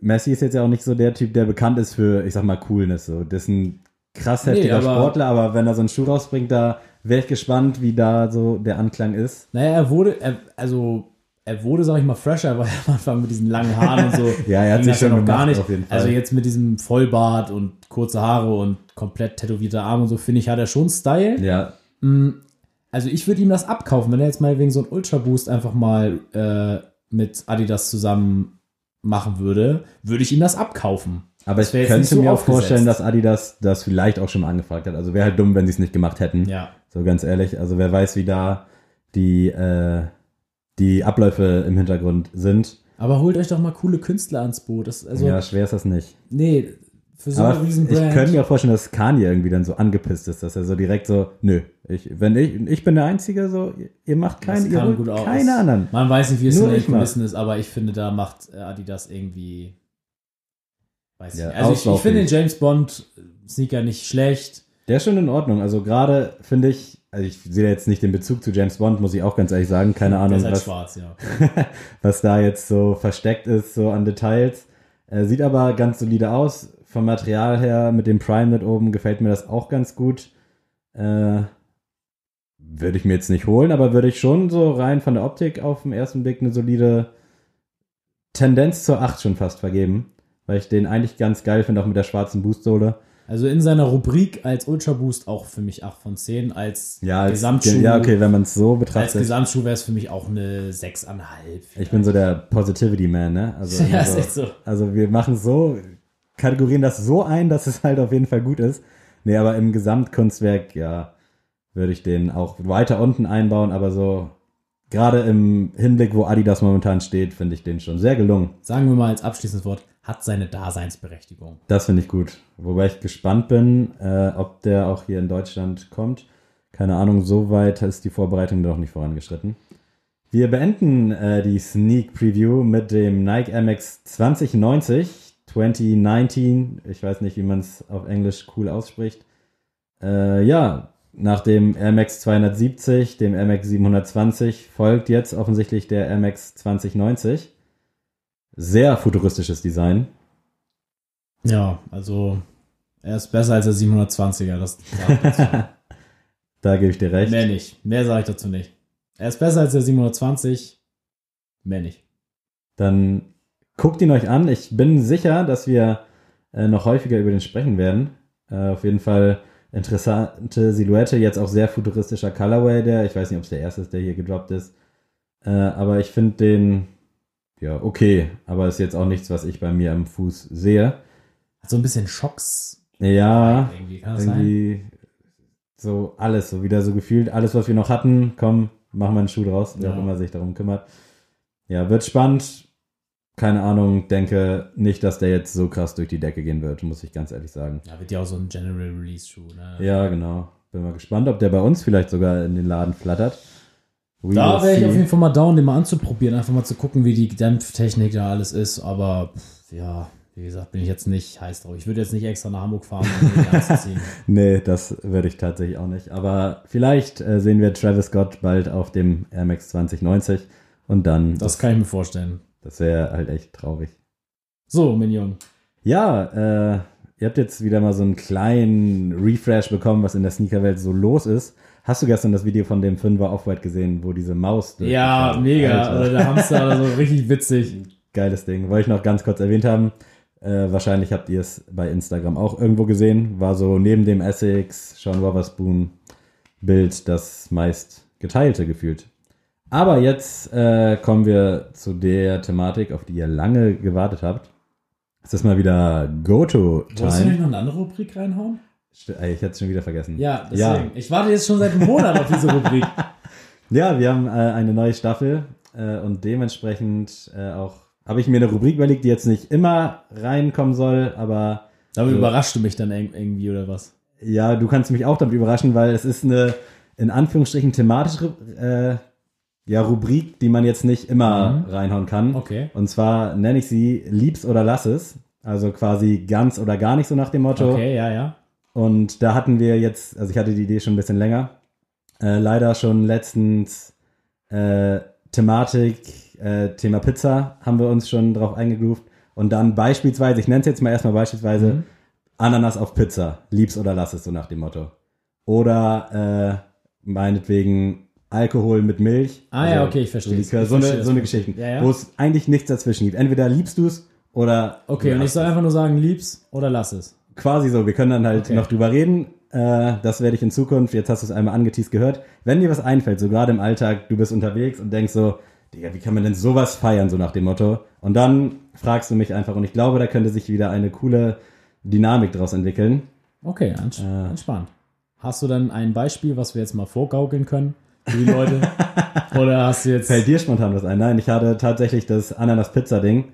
Messi ist jetzt ja auch nicht so der Typ, der bekannt ist für, ich sag mal, Coolness. So. Dessen krass Nee, heftiger aber- Sportler, aber wenn er so einen Schuh rausbringt, da wäre ich gespannt, wie da so der Anklang ist. Naja, er wurde, er, also er wurde, sag ich mal, fresher, weil am Anfang mit diesen langen Haaren und so. Ja, er hat sich das ja schon noch gar gemacht, nicht. jeden Fall. Also jetzt mit diesem Vollbart und kurze Haare und komplett tätowierter Arm und so, finde ich, hat er schon Style. Ja, Also ich würde ihm das abkaufen, wenn er jetzt mal wegen so einem Ultra Boost einfach mal äh, mit Adidas zusammen machen würde, würde ich ihm das abkaufen. aber ich könnte so mir auch vorstellen, dass Adidas das vielleicht auch schon mal angefragt hat. Also wäre halt dumm, wenn sie es nicht gemacht hätten. Ja. So ganz ehrlich. Also wer weiß, wie da die, äh, die Abläufe im Hintergrund sind. Aber holt euch doch mal coole Künstler ans Boot. Das, also, ja, schwer ist das nicht. nee, für so Aber eine riesen ich könnte mir auch vorstellen, dass Kanye irgendwie dann so angepisst ist, dass er so direkt so, nö, ich, wenn ich, ich bin der Einzige, so, ihr- macht keinen, ihr holt aus. keine anderen. Man weiß nicht, wie es Nur in den. Kulissen ist, aber ich finde, da macht äh, Adidas irgendwie. Weiß ich Ja, nicht. Also ich, ich finde den. James Bond Sneaker nicht schlecht. Der ist schon in Ordnung. Also gerade finde ich, also ich sehe jetzt nicht den Bezug zu James Bond, muss ich auch ganz ehrlich sagen. Keine Ahnung, halt was, schwarz, ja. was da jetzt so versteckt ist, so an Details. Äh, sieht aber ganz solide aus. Vom Material her, mit dem Prime mit oben, gefällt mir das auch ganz gut. Äh, würde ich mir jetzt nicht holen, aber würde ich schon so rein von der Optik auf den ersten Blick eine solide Tendenz zur 8 schon fast vergeben. Weil ich den eigentlich ganz geil finde, auch mit der schwarzen Boostsohle. Also in seiner Rubrik als Ultra Boost auch für mich 8 von 10. Als Ja, als, Gesamtschuh, ja, okay, wenn man es so als betrachtet. Gesamtschuh wäre es für mich auch eine 6,5. Ich bin so der Positivity Man, ne? Also, Ja, also, ist echt so. also wir machen so, kategorieren das so ein, dass es halt auf jeden Fall gut ist. Nee, aber im Gesamtkunstwerk, ja, würde ich den auch weiter unten einbauen, aber so, gerade im Hinblick, wo Adidas momentan steht, finde ich den schon sehr gelungen. Sagen wir mal als abschließendes Wort, hat seine Daseinsberechtigung. Das finde ich gut. Wobei ich gespannt bin, äh, ob der auch hier in Deutschland kommt. Keine Ahnung, so weit ist die Vorbereitung noch nicht vorangeschritten. Wir beenden äh, die Sneak Preview mit dem Nike Max 2090, 2019. Ich weiß nicht, wie man es auf Englisch cool ausspricht. Äh, ja, nach dem Max 270, dem Max 720 folgt jetzt offensichtlich der Max 2090. Sehr futuristisches Design. Ja, also er ist besser als der 720er. Das. Da gebe ich dir recht. Mehr nicht. Mehr sage ich dazu nicht. Er ist besser als der 720. Mehr nicht. Dann guckt ihn euch an. Ich bin sicher, dass wir äh, noch häufiger über den sprechen werden. Äh, auf jeden Fall interessante Silhouette, jetzt auch sehr futuristischer Colorway, der, ich weiß nicht, ob es der erste ist, der hier gedroppt ist. Äh, aber ich finde den, ja, okay, aber ist jetzt auch nichts, was ich bei mir am Fuß sehe. Hat so ein bisschen Schocks. Ja, Irgendwie irgendwie so alles, so wieder so gefühlt, alles, was wir noch hatten, komm, machen wir einen Schuh draus, wer auch Ja. immer sich darum kümmert. Ja, wird spannend. Keine Ahnung, denke nicht, dass der jetzt so krass durch die Decke gehen wird, muss ich ganz ehrlich sagen. Ja, wird ja auch so ein General Release Schuh. Ne? Ja, genau. Bin mal gespannt, ob der bei uns vielleicht sogar in den Laden flattert. We Da wäre ich auf jeden Fall mal down, den mal anzuprobieren, einfach mal zu gucken, wie die Dämpftechnik da alles ist. Aber ja, wie gesagt, bin ich jetzt nicht heiß drauf. Ich würde jetzt nicht extra nach Hamburg fahren, um den anzuziehen. Nee, das würde ich tatsächlich auch nicht. Aber vielleicht äh, sehen wir Travis Scott bald auf dem Air Max 2090 und dann, Das kann ich mir vorstellen. Das wäre halt echt traurig. So, Minion. Ja, äh, ihr habt jetzt wieder mal so einen kleinen Refresh bekommen, was in der Sneakerwelt so los ist. Hast du gestern das Video von dem Fünfer Off-White gesehen, wo diese Maus Ja, mega. Alter, Oder der Hamster oder so, richtig witzig. geiles Ding. Wollte ich noch ganz kurz erwähnt haben. Äh, wahrscheinlich habt ihr es bei Instagram auch irgendwo gesehen. War so neben dem Essex, Sean Wotherspoon Bild das meist geteilte gefühlt. Aber jetzt äh, kommen wir zu der Thematik, auf die ihr lange gewartet habt. Es ist mal wieder Wolltest du Go-To-Time. nicht noch eine andere Rubrik reinhauen? Ich hätte es schon wieder vergessen. Ja, deswegen. Ja, Ich warte jetzt schon seit einem Monat auf diese Rubrik. ja wir haben äh, eine neue Staffel äh, und dementsprechend äh, auch habe ich mir eine Rubrik überlegt, die jetzt nicht immer reinkommen soll, aber Damit So. überrascht du mich dann irg- irgendwie oder was? ja, du kannst mich auch damit überraschen, weil es ist eine in Anführungsstrichen thematische äh, ja, Rubrik, die man jetzt nicht immer Mhm. reinhauen kann. Okay. Und zwar nenne ich sie Lieb's oder lass es. Also quasi ganz oder gar nicht so nach dem Motto. Okay, ja, ja. Und da hatten wir jetzt, also ich hatte die Idee schon ein bisschen länger, äh, leider schon letztens äh, Thematik, äh, Thema Pizza haben wir uns schon drauf eingegroovt. Und dann beispielsweise, ich nenne es jetzt mal erstmal beispielsweise, Mhm. Ananas auf Pizza, lieb's oder lass es, so nach dem Motto. Oder äh, meinetwegen Alkohol mit Milch. Ah ja, okay, ich verstehe. So, Likör, so, eine, verstehe so eine das. Geschichten, Ja, ja. wo es eigentlich nichts dazwischen gibt. Entweder liebst du es oder Okay, und ich soll einfach nur sagen, lieb's oder lass es. quasi so. Wir können dann halt Okay. noch drüber reden. Äh, das werde ich in Zukunft, jetzt hast du es einmal angeteased gehört. Wenn dir was einfällt, so gerade im Alltag, du bist unterwegs und denkst so, Digga, wie kann man denn sowas feiern, so nach dem Motto? Und dann fragst du mich einfach und ich glaube, da könnte sich wieder eine coole Dynamik draus entwickeln. Okay, Äh. entspannt. Hast du dann ein Beispiel, was wir jetzt mal vorgaukeln können die Leute? oder hast du jetzt. Fällt dir spontan was ein? Nein, ich hatte tatsächlich das Ananas-Pizza-Ding,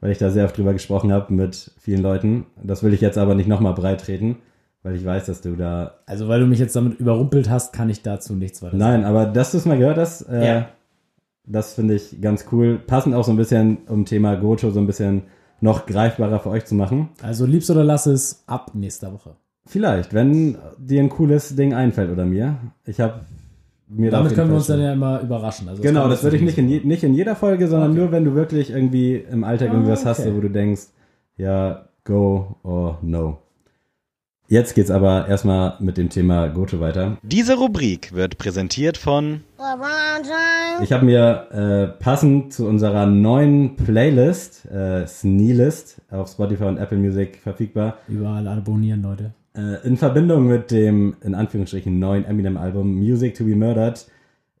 weil ich da sehr oft drüber gesprochen habe mit vielen Leuten. Das will ich jetzt aber nicht nochmal breit treten, weil ich weiß, dass du da Also, weil du mich jetzt damit überrumpelt hast, kann ich dazu nichts weiter sagen. Nein, aber dass du es mal gehört hast, äh, Ja. das finde ich ganz cool. Passend auch so ein bisschen, um Thema Goto so ein bisschen noch greifbarer für euch zu machen. Also, lieb's oder lass es ab nächster Woche. Vielleicht, wenn dir ein cooles Ding einfällt oder mir. Ich habe mir Damit können wir uns dann ja immer überraschen. Also, Genau, das würde ich nicht in, je, nicht in jeder Folge, sondern Okay. nur, wenn du wirklich irgendwie im Alltag Ah, irgendwas hast, okay. so, wo du denkst, ja, go or no. Jetzt geht's aber erstmal mit dem Thema Goto weiter. Diese Rubrik wird präsentiert von. Ich habe mir äh, passend zu unserer neuen Playlist, äh, Sneelist, auf Spotify und Apple Music verfügbar, Überall abonnieren, Leute. Äh, in Verbindung mit dem, in Anführungsstrichen, neuen Eminem-Album Music to be Murdered,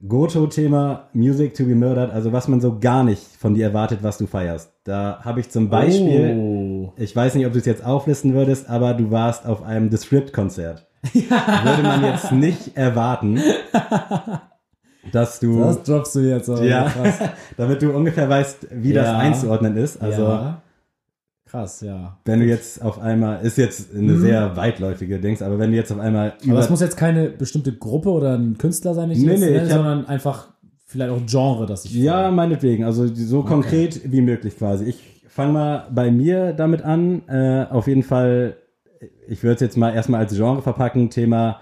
Goto-Thema Music to be Murdered, also was man so gar nicht von dir erwartet, was du feierst. Da habe ich zum Beispiel, Oh. ich weiß nicht, ob du es jetzt auflisten würdest, aber du warst auf einem The Script-Konzert. Würde man jetzt nicht erwarten, dass du... Das droppst du jetzt aber. Ja, damit du ungefähr weißt, wie das Ja. einzuordnen ist. Also, ja. Krass, ja. wenn du jetzt auf einmal, ist jetzt eine sehr weitläufige Dings, aber wenn du jetzt auf einmal Mhm. Aber es muss jetzt keine bestimmte Gruppe oder ein Künstler sein, den ich Nee, nee, nenne, ich sondern einfach vielleicht auch Genre, das ich ja, meinetwegen, also so konkret wie möglich quasi. Ich fange mal bei mir damit an. Äh, auf jeden Fall, ich würde es jetzt mal erstmal als Genre verpacken, Thema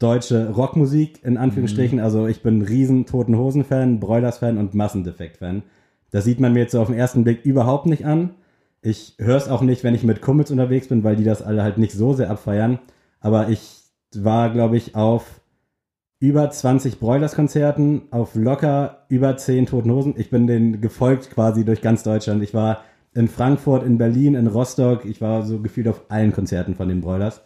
deutsche Rockmusik in Mhm. Anführungsstrichen. Also ich bin ein riesen Toten Hosen-Fan, Broilers-Fan und Massendefekt-Fan. Das sieht man mir jetzt so auf den ersten Blick überhaupt nicht an. Ich höre es auch nicht, wenn ich mit Kumpels unterwegs bin, weil die das alle halt nicht so sehr abfeiern. Aber ich war, glaube ich, auf über 20 Broilers-Konzerten, auf locker über 10 Toten Hosen. Ich bin denen gefolgt quasi durch ganz Deutschland. Ich war in Frankfurt, in Berlin, in Rostock. Ich war so gefühlt auf allen Konzerten von den Broilers.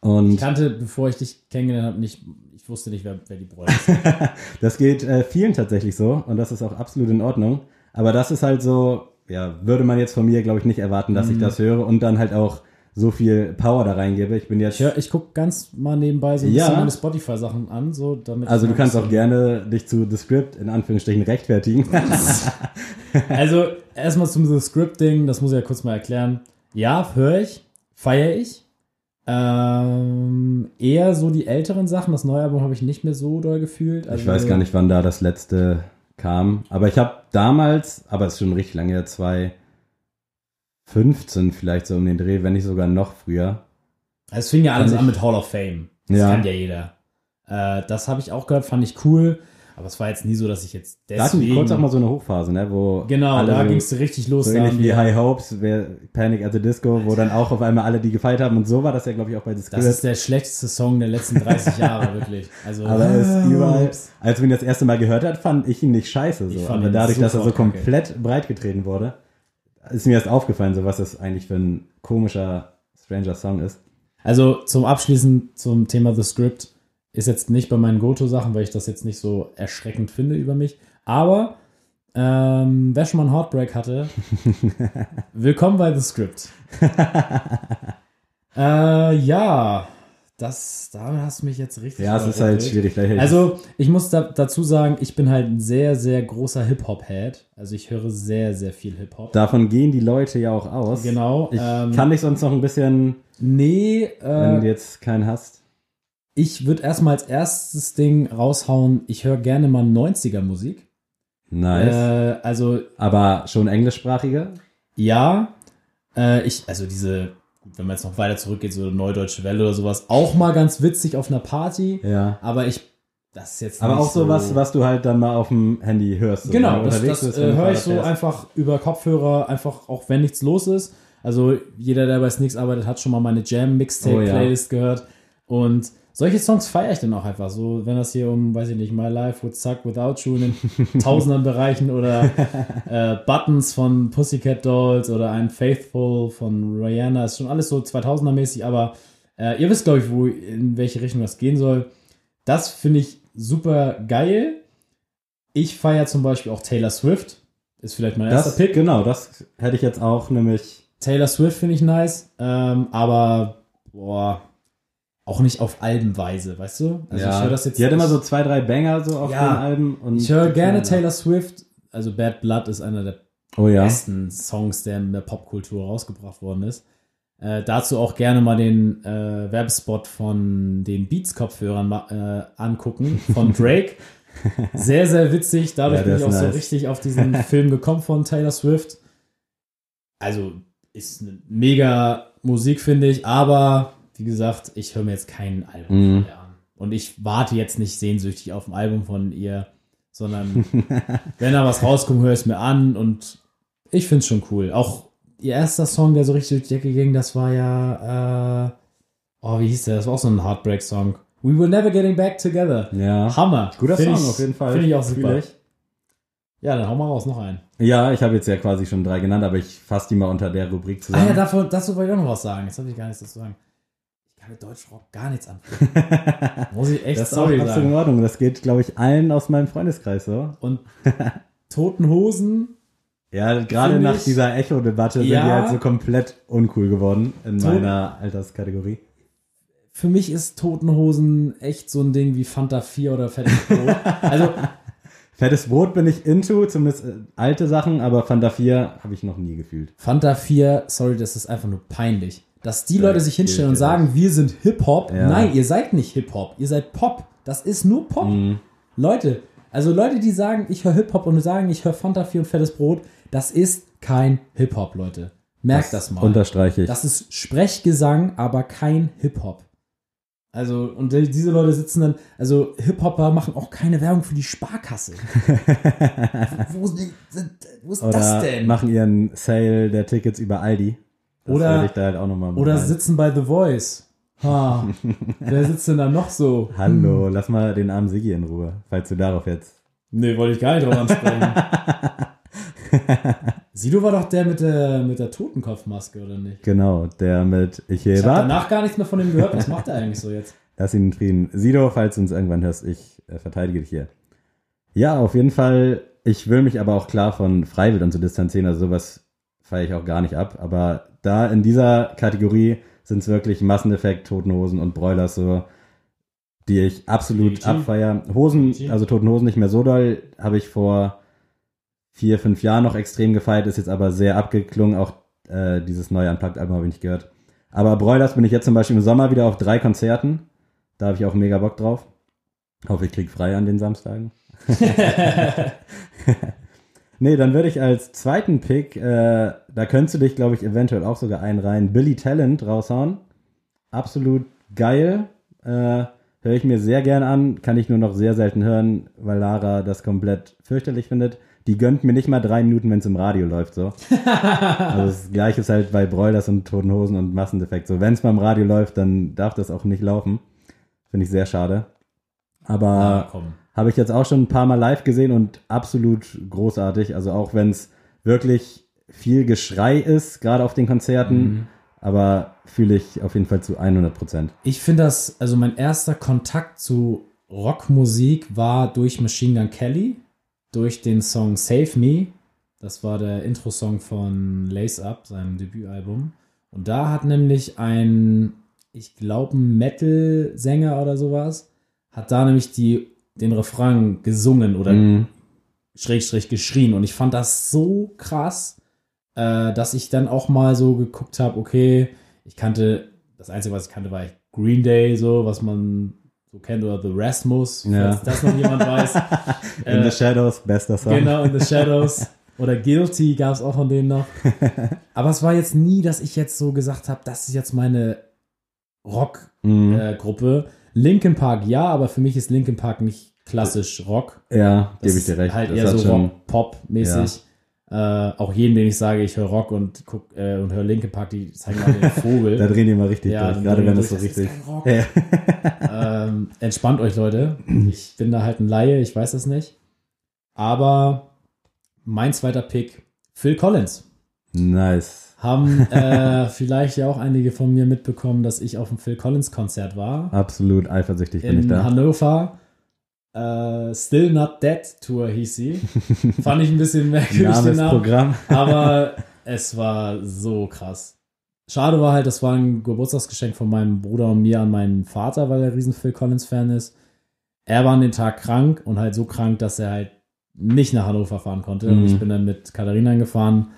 Und Ich kannte, bevor ich dich kennengelernt habe, nicht, ich wusste nicht, wer, wer die Bräuler sind. das geht äh, vielen tatsächlich so und das ist auch absolut in Ordnung. Aber das ist halt so, ja, würde man jetzt von mir, glaube ich, nicht erwarten, dass Mhm. ich das höre und dann halt auch so viel Power da reingebe. Ich bin jetzt. Ich, ich gucke ganz mal nebenbei so ein Ja. bisschen meine Spotify-Sachen an, so damit. also du kannst auch gerne dich zu The Script in Anführungsstrichen rechtfertigen. Also erstmal zum The Script-Ding, das muss ich ja kurz mal erklären. Ja, höre ich, feiere ich. Ähm, eher so die älteren Sachen. Das neue Album habe ich nicht mehr so doll gefühlt. Also, ich weiß gar nicht, wann da das letzte kam. Aber ich habe damals, aber es ist schon richtig lange her, 2015 vielleicht so um den Dreh, wenn nicht sogar noch früher. Es fing ja alles an mit Hall of Fame. Das Ja. kann ja jeder. Äh, das habe ich auch gehört, fand ich cool. Aber es war jetzt nie so, dass ich jetzt Da hatten deswegen... kurz auch mal so eine Hochphase, ne? Wo genau, da so- ging es richtig los. So ähnlich wie High Hopes, Panic at the Disco, wo dann auch auf einmal alle die gefeiert haben. Und so war das ja, glaube ich, auch bei The Das ist Script. der schlechteste Song der letzten 30 Jahre, wirklich. Also, Aber er ist überall, als man ihn das erste Mal gehört hat, fand ich ihn nicht scheiße. So. Aber dadurch, dass er so komplett breit getreten wurde, ist mir erst aufgefallen, so was das eigentlich für ein komischer, stranger Song ist. Also zum Abschließen zum Thema The Script ist jetzt nicht bei meinen Goto-Sachen, weil ich das jetzt nicht so erschreckend finde über mich. Aber ähm, wer schon mal einen Heartbreak hatte, willkommen bei The Script. äh, ja, das, damit hast du mich jetzt richtig. Ja, es ist halt schwierig. Also, ich muss da, dazu sagen, ich bin halt ein sehr, sehr großer Hip-Hop-Head. Also, ich höre sehr, sehr viel Hip-Hop. davon gehen die Leute ja auch aus. Genau. Ich ähm, kann dich sonst noch ein bisschen, nee, wenn äh, du jetzt keinen hast. Ich würde erstmal als erstes Ding raushauen, ich höre gerne mal 90er Musik. Nice. Äh, also Aber schon englischsprachige? ja, äh, ich, also diese, wenn man jetzt noch weiter zurückgeht, so Neudeutsche Welle oder sowas, auch mal ganz witzig auf einer Party. Ja. Aber ich, das ist jetzt Aber auch so was, was du halt dann mal auf dem Handy hörst. Genau, das, das bist, äh, höre ich so fährst. einfach über Kopfhörer, einfach auch wenn nichts los ist. Also jeder, der bei Sneaks arbeitet, hat schon mal meine Jam-Mixtape-Playlist Oh ja. gehört. Und solche Songs feiere ich dann auch einfach so, wenn das hier um, weiß ich nicht, My Life Would Suck Without You in den tausenden Bereichen oder äh, Buttons von Pussycat Dolls oder ein Faithful von Rihanna, ist schon alles so 2000er mäßig, aber äh, ihr wisst, glaube ich, wo, in welche Richtung das gehen soll. Das finde ich super geil. Ich feiere zum Beispiel auch Taylor Swift. Ist vielleicht mein Das, erster Pick. genau, das hätte ich jetzt auch nämlich. Taylor Swift finde ich nice, ähm, aber boah, auch nicht auf Albenweise, weißt du? Also ich höre das jetzt. die hat immer so zwei, drei Banger so auf Ja. den Alben. Und Ich höre gerne Ja. Taylor Swift. Also Bad Blood ist einer der Oh ja. besten Songs, der in der Popkultur rausgebracht worden ist. Äh, dazu auch gerne mal den äh, Werbespot von den Beats-Kopfhörern äh, angucken, von Drake. sehr, sehr witzig. Dadurch Ja, bin ich auch ist so nice. richtig auf diesen Film gekommen von Taylor Swift. Also ist eine mega Musik, finde ich, aber wie gesagt, ich höre mir jetzt kein Album Mhm. von ihr an. Und ich warte jetzt nicht sehnsüchtig auf ein Album von ihr, sondern wenn da was rauskommt, höre ich es mir an und ich finde es schon cool. Auch ihr erster Song, der so richtig durch die Decke ging, das war ja, äh, oh, wie hieß der? Das war auch so ein Heartbreak-Song. We were never getting back together. Ja. Hammer. Guter Find Song ich, auf jeden Fall. Finde ich auch super. Ja, dann hau mal raus, noch einen. Ja, ich habe jetzt ja quasi schon drei genannt, aber ich fasse die mal unter der Rubrik Ah zusammen. ja, davor, dazu wollte ich auch noch was sagen. Jetzt habe ich gar nichts dazu sagen. Kann mit Deutschrock gar nichts anfangen. Muss ich echt das ist sorry auch absolut in sagen. Ordnung. Das geht, glaube ich, allen aus meinem Freundeskreis so. Und Toten Hosen, Ja, gerade nach ich- dieser Echo-Debatte sind Ja. die halt so komplett uncool geworden in Tot- meiner Alterskategorie. für mich ist Toten Hosen echt so ein Ding wie Fanta 4 oder Fettes Brot. Also Fettes Brot bin ich into, zumindest äh, alte Sachen, aber Fanta 4 habe ich noch nie gefühlt. Fanta 4, sorry, das ist einfach nur peinlich. Dass die Leute sich hinstellen und sagen, wir sind Hip-Hop. Ja. Nein, ihr seid nicht Hip-Hop, ihr seid Pop. Das ist nur Pop. Mhm. Leute, also Leute, die sagen, ich höre Hip-Hop und sagen, ich höre Fanta 4 und Fettes Brot, das ist kein Hip-Hop, Leute. Merkt das, mal. Unterstreiche ich. Das ist Sprechgesang, aber kein Hip-Hop. Also, und die- diese Leute sitzen dann, also Hip-Hopper machen auch keine Werbung für die Sparkasse. wo, sind- wo ist Oder das denn? machen ihren Sale der Tickets über Aldi. Das Oder- würde ich da halt Oder sitzen bei The Voice. Ha, wer sitzt denn da noch so? Hallo, lass mal den armen Siggi in Ruhe, falls du darauf jetzt. Nee, wollte ich gar nicht drauf ansprechen. Sido war doch der mit der, mit der Totenkopfmaske, oder nicht? Genau, der mit Ich Ich habe danach gar nichts mehr von ihm gehört. Was macht er eigentlich so jetzt? Lass ihn in Frieden. Sido, falls du uns irgendwann hörst, ich äh, verteidige dich hier. Ja, auf jeden Fall. Ich will mich aber auch klar von Freiwild und so distanzieren. Also sowas feiere ich auch gar nicht ab. Aber da in dieser Kategorie sind es wirklich Masseneffekt, Toten Hosen und Broilers so, die ich absolut abfeier. Hosen, also Toten Hosen nicht mehr so doll, habe ich vor vier, fünf Jahren noch extrem gefeiert, ist jetzt aber sehr abgeklungen. Auch äh, dieses neue Unplugged-Album habe ich nicht gehört. Aber Broilers bin ich jetzt zum Beispiel im Sommer wieder auf drei Konzerten. Da habe ich auch mega Bock drauf. Hoffe, ich krieg frei an den Samstagen. nee, dann würde ich als zweiten Pick, äh, da könntest du dich, glaube ich, eventuell auch sogar einreihen, Billy Talent raushauen. Absolut geil. Äh, Höre ich mir sehr gern an, kann ich nur noch sehr selten hören, weil Lara das komplett fürchterlich findet. Die gönnt mir nicht mal drei Minuten, wenn es im Radio läuft, so. also das gleiche ist halt bei Broilers und Toten Hosen und Massendefekt. So, wenn es mal im Radio läuft, dann darf das auch nicht laufen. Finde ich sehr schade. Aber komm. Habe ich jetzt auch schon ein paar Mal live gesehen und absolut großartig. Also auch wenn es wirklich viel Geschrei ist, gerade auf den Konzerten, aber fühle ich auf jeden Fall zu 100 Prozent. Ich finde das, also mein erster Kontakt zu Rockmusik war durch Machine Gun Kelly, durch den Song Save Me. Das war der Intro-Song von Lace Up, seinem Debütalbum. Und da hat nämlich ein, ich glaube, ein Metal-Sänger oder sowas, hat da nämlich die, den Refrain gesungen oder Schrägstrich geschrien. Und ich fand das so krass, äh, dass ich dann auch mal so geguckt habe, okay, ich kannte, das Einzige, was ich kannte, war Green Day, so, was man so kennt, oder The Rasmus, Ja. falls das noch jemand weiß. In Äh, the Shadows, bester Song. Genau, In the Shadows. Oder Guilty gab es auch von denen noch. Aber es war jetzt nie, dass ich jetzt so gesagt habe, das ist jetzt meine Mhm. Rock-Gruppe. Linkin Park ja, aber für mich ist Linkin Park nicht klassisch Rock. ja, Das gebe ich dir ist recht. Halt Das eher so Rock-Pop-mäßig. Äh, auch jeden, den ich sage, ich höre Rock und guck äh, und höre Linke Park, die zeigen mal den Vogel. Da drehen die mal richtig Ja, durch, gerade wenn das so das richtig. ist. Ja. ähm, entspannt euch, Leute. Ich bin da halt ein Laie, ich weiß es nicht. Aber mein zweiter Pick, Phil Collins. Nice. Haben äh, vielleicht ja auch einige von mir mitbekommen, dass ich auf dem Phil Collins Konzert war. Absolut eifersüchtig bin ich in da. Hannover. Äh, Still Not Dead Tour hieß sie. Fand ich ein bisschen merkwürdig Name ist. Programm. Aber es war so krass. Schade war halt, das war ein Geburtstagsgeschenk von meinem Bruder und mir an meinen Vater, weil er riesen Phil Collins Fan ist. Er war an den Tag krank und halt so krank, dass er halt nicht nach Hannover fahren konnte. Und Mhm. ich bin dann mit Katharina gefahren.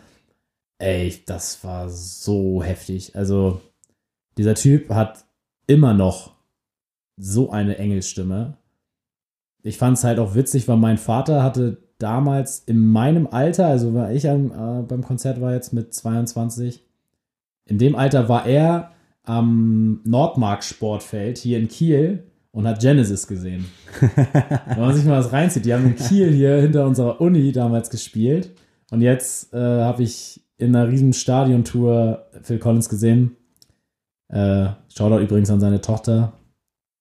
Ey, das war so heftig. Also, dieser Typ hat immer noch so eine Engelsstimme. Ich fand es halt auch witzig, weil mein Vater hatte damals in meinem Alter, also war ich am, äh, beim Konzert war jetzt mit 22, in dem Alter war er am Nordmark Sportfeld hier in Kiel und hat Genesis gesehen. Wenn man sich mal das reinzieht, die haben in Kiel hier hinter unserer Uni damals gespielt und jetzt äh, habe ich in einer riesen Stadiontour Phil Collins gesehen. Äh, Shoutout übrigens an seine Tochter,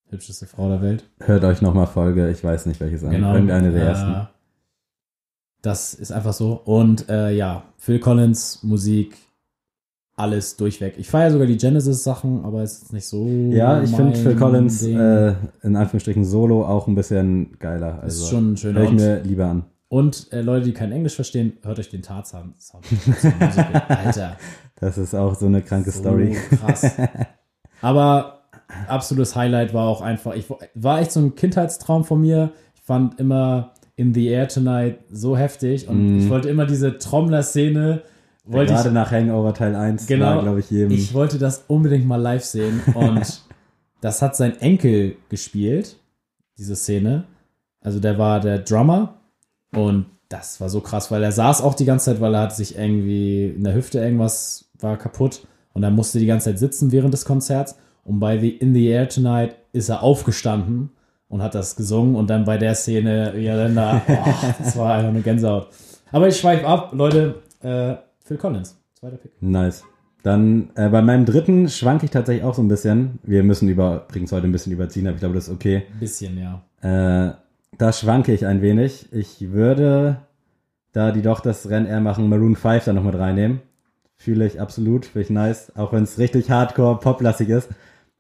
hübscheste Frau der Welt. Hört euch nochmal Folge, ich weiß nicht welches an. Genau. Irgendeine der äh, ersten. Das ist einfach so. Und äh, ja, Phil Collins, Musik, alles durchweg. Ich feiere sogar die Genesis-Sachen, aber es ist nicht so. Ja, ich finde Phil Collins äh, in Anführungsstrichen Solo auch ein bisschen geiler. Also ist schon ein schöner höre ich mir lieber an. Und äh, Leute, die kein Englisch verstehen, hört euch den Tarzan. Sound. Alter. Das ist auch so eine kranke Story. So krass. Aber absolutes Highlight war auch einfach, ich war echt so ein Kindheitstraum von mir. Ich fand immer In the Air Tonight so heftig und Mm. ich wollte immer diese Trommler-Szene, wollte Gerade ich, nach Hangover Teil 1 Genau. glaube ich, jedem. ich wollte das unbedingt mal live sehen und das hat sein Enkel gespielt, diese Szene. Also der war der Drummer und das war so krass, weil er saß auch die ganze Zeit, weil er hat sich irgendwie in der Hüfte irgendwas war kaputt und er musste die ganze Zeit sitzen während des Konzerts und bei The In the Air Tonight ist er aufgestanden und hat das gesungen und dann bei der Szene, ja dann da, oh, das war einfach eine Gänsehaut. Aber ich schweife ab, Leute, äh, Phil Collins, zweiter Pick. Nice. Dann äh, bei meinem dritten schwanke ich tatsächlich auch so ein bisschen. Wir müssen über, übrigens heute ein bisschen überziehen, aber ich glaube, das ist okay. Ein bisschen, ja. Äh, da schwanke ich ein wenig. Ich würde, da die doch das Rennen eher machen, Maroon 5 da noch mit reinnehmen. Fühle ich absolut, finde ich nice. Auch wenn es richtig hardcore poplastig ist.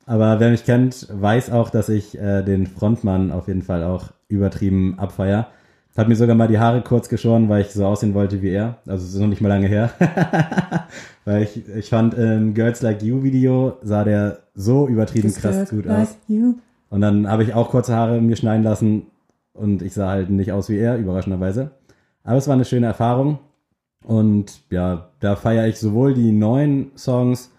Aber wer mich kennt, weiß auch, dass ich äh, den Frontmann auf jeden Fall auch übertrieben abfeier. Hat mir sogar mal die Haare kurz geschoren, weil ich so aussehen wollte wie er. Also es ist noch nicht mal lange her. weil ich, ich fand im Girls Like You Video sah der so übertrieben krass gut aus. Und dann habe ich auch kurze Haare mir schneiden lassen und ich sah halt nicht aus wie er, überraschenderweise. Aber es war eine schöne Erfahrung. Und ja, da feiere ich sowohl die neuen Songs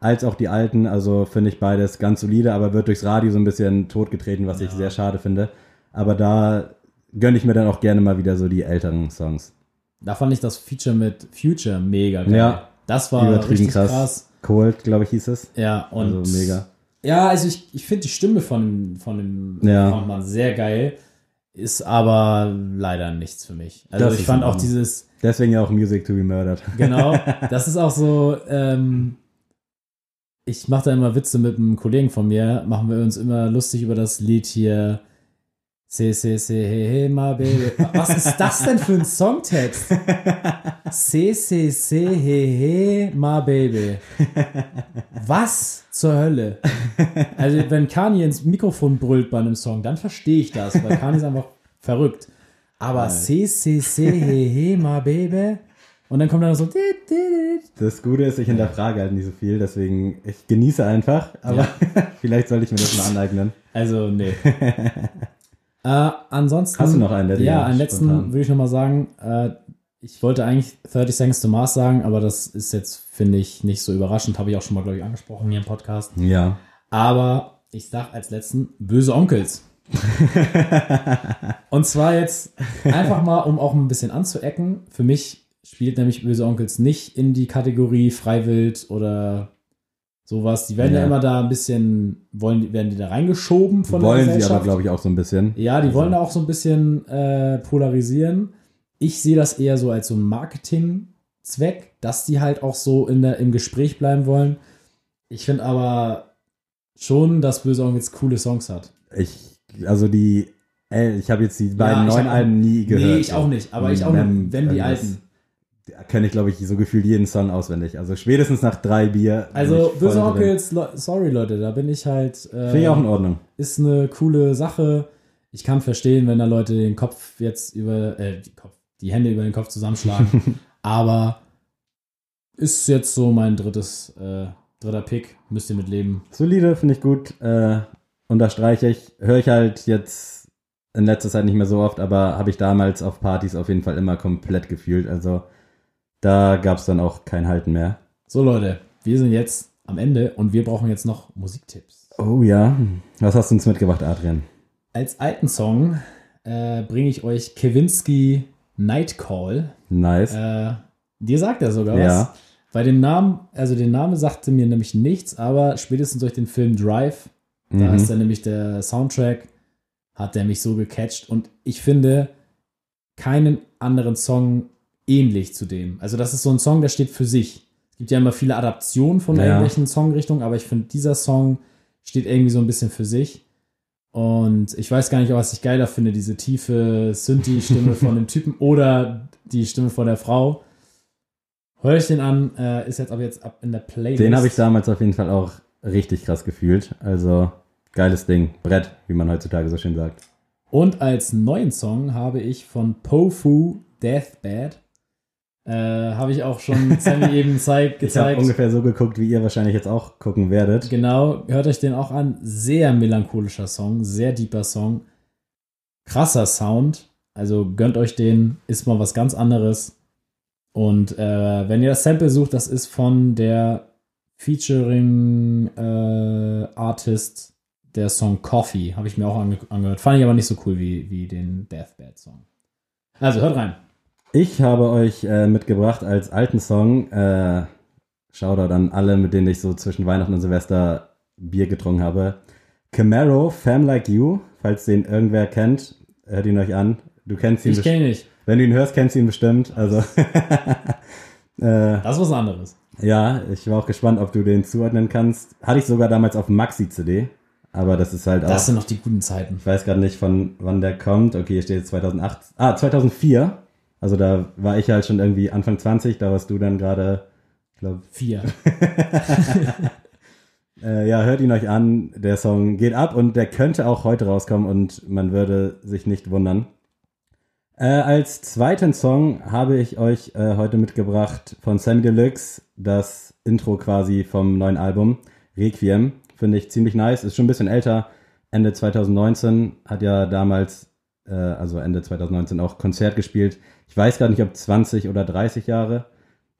als auch die alten. Also finde ich beides ganz solide, aber wird durchs Radio so ein bisschen totgetreten, was ich sehr schade finde. Aber da gönne ich mir dann auch gerne mal wieder so die älteren Songs. Da fand ich das Feature mit Future mega geil. Ja. Das war Übertrieben richtig krass. krass. Cold, glaube ich, hieß es. Ja, und Also mega. Ja, also ich, ich finde die Stimme von, von dem Ja. Frontmann sehr geil, ist aber leider nichts für mich. Also Das ich fand auch dieses, Deswegen ja auch Music to be Murdered. genau, das ist auch so, ähm, ich mache da immer Witze mit einem Kollegen von mir, machen wir uns immer lustig über das Lied hier C, C, C, he, he, my baby. Was ist das denn für ein Songtext? C, C, C, he, he, my baby. Was zur Hölle? Also, wenn Kanye ins Mikrofon brüllt bei einem Song, dann verstehe ich das, weil Kanye ist einfach verrückt. Aber C, C, C, he, he, my baby. Und dann kommt dann so. dit, dit, dit. Das Gute ist, ich hinterfrage halt nicht so viel, deswegen ich genieße einfach, aber vielleicht sollte ich mir das mal aneignen. Also, nee. Äh, ansonsten. Hast du noch einen, der Ja, einen letzten spontan- würde ich nochmal sagen. Äh, ich wollte eigentlich 30 Seconds to Mars sagen, aber das ist jetzt, finde ich, nicht so überraschend. Habe ich auch schon mal, glaube ich, angesprochen hier im Podcast. Ja. Aber ich sag als letzten böse Onkels. Und zwar jetzt einfach mal, um auch ein bisschen anzuecken. Für mich spielt nämlich böse Onkels nicht in die Kategorie Freiwild oder sowas. Die werden ja, Ja. immer da ein bisschen, wollen, werden die da reingeschoben von der Wollen sie aber, glaube ich, auch so ein bisschen. Ja, die Also- wollen da auch so ein bisschen äh, polarisieren. ich sehe das eher so als so ein Marketing-Zweck, dass die halt auch so in der, im Gespräch bleiben wollen. Ich finde aber schon, dass Böse Onkel jetzt coole Songs hat. Ich, also die, ey, ich habe jetzt die beiden ich neuen Alben nie gehört. Nee, ich auch nicht, aber ich auch nicht, wenn die alten. Kenne ich, glaube ich, so gefühlt jeden Song auswendig. Also spätestens nach drei Bier. Also. Onkels, Le- sorry Leute, da bin ich halt. Äh, Finde ich auch in Ordnung. ist eine coole Sache. Ich kann verstehen, wenn da Leute den Kopf jetzt über, äh, die, Kopf, die Hände über den Kopf zusammenschlagen. aber ist jetzt so mein drittes, äh, dritter Pick. Müsst ihr mit leben. Solide, finde ich gut. Äh, unterstreiche ich. Höre ich halt jetzt in letzter Zeit nicht mehr so oft, aber habe ich damals auf Partys auf jeden Fall immer komplett gefühlt. Also da gab es dann auch kein Halten mehr. So Leute, wir sind jetzt am Ende und wir brauchen jetzt noch Musiktipps. Oh ja. Was hast du uns mitgebracht, Adrian? Als alten Song äh, bringe ich euch Kewinski Nightcall. Nice. Äh, dir sagt er sogar was. Ja. Bei dem Namen, also der Name sagte mir nämlich nichts, aber spätestens durch den Film Drive, da Mhm. ist dann nämlich der Soundtrack, hat der mich so gecatcht und ich finde keinen anderen Song ähnlich zu dem. Also das ist so ein Song, der steht für sich. Es gibt ja immer viele Adaptionen von Ja. irgendwelchen Songrichtungen, aber ich finde, dieser Song steht irgendwie so ein bisschen für sich. Und ich weiß gar nicht, was ich geiler finde, diese tiefe Synthi-Stimme von dem Typen oder die Stimme von der Frau. Hör ich den an, äh, ist jetzt aber jetzt ab in der Playlist. Den habe ich damals auf jeden Fall auch richtig krass gefühlt. Also geiles Ding. Brett, wie man heutzutage so schön sagt. Und als neuen Song habe ich von Pofu Deathbed. Äh, habe ich auch schon Sammy eben zeig, Ich habe gezeigt. ungefähr so geguckt, wie ihr wahrscheinlich jetzt auch gucken werdet. Genau, hört euch den auch an. Sehr melancholischer Song, sehr deeper Song. Krasser Sound. Also gönnt euch den, ist mal was ganz anderes. Und äh, wenn ihr das Sample sucht, das ist von der Featuring äh, Artist der Song Coffee. Habe ich mir auch ange angehört. Fand ich aber nicht so cool wie, wie den Deathbed Song. Also hört rein. Ich habe euch äh, mitgebracht als alten Song, äh, Shoutout an alle, mit denen ich so zwischen Weihnachten und Silvester Bier getrunken habe. Camaro, Fam Like You, falls den irgendwer kennt, hört ihn euch an. Du kennst ihn Ich kenne ihn nicht. Wenn du ihn hörst, kennst du ihn bestimmt. Also äh, Das ist was anderes. ja, ich war auch gespannt, ob du den zuordnen kannst. Hatte ich sogar damals auf Maxi-CD, aber das ist halt auch. Das sind noch die guten Zeiten. Ich weiß gerade nicht, von wann der kommt. Okay, hier steht jetzt 2008. Ah, 2004. Also da war ich halt schon irgendwie Anfang 20, da warst du dann gerade, ich glaube, Vier. äh, ja, hört ihn euch an. Der Song geht ab und der könnte auch heute rauskommen und man würde sich nicht wundern. Äh, als zweiten Song habe ich euch äh, heute mitgebracht von Sammy Deluxe, das Intro quasi vom neuen Album, Requiem. Finde ich ziemlich nice, ist schon ein bisschen älter. Ende 2019 hat ja damals, äh, also Ende 2019 auch Konzert gespielt. Ich weiß gar nicht, ob 20 oder 30 Jahre.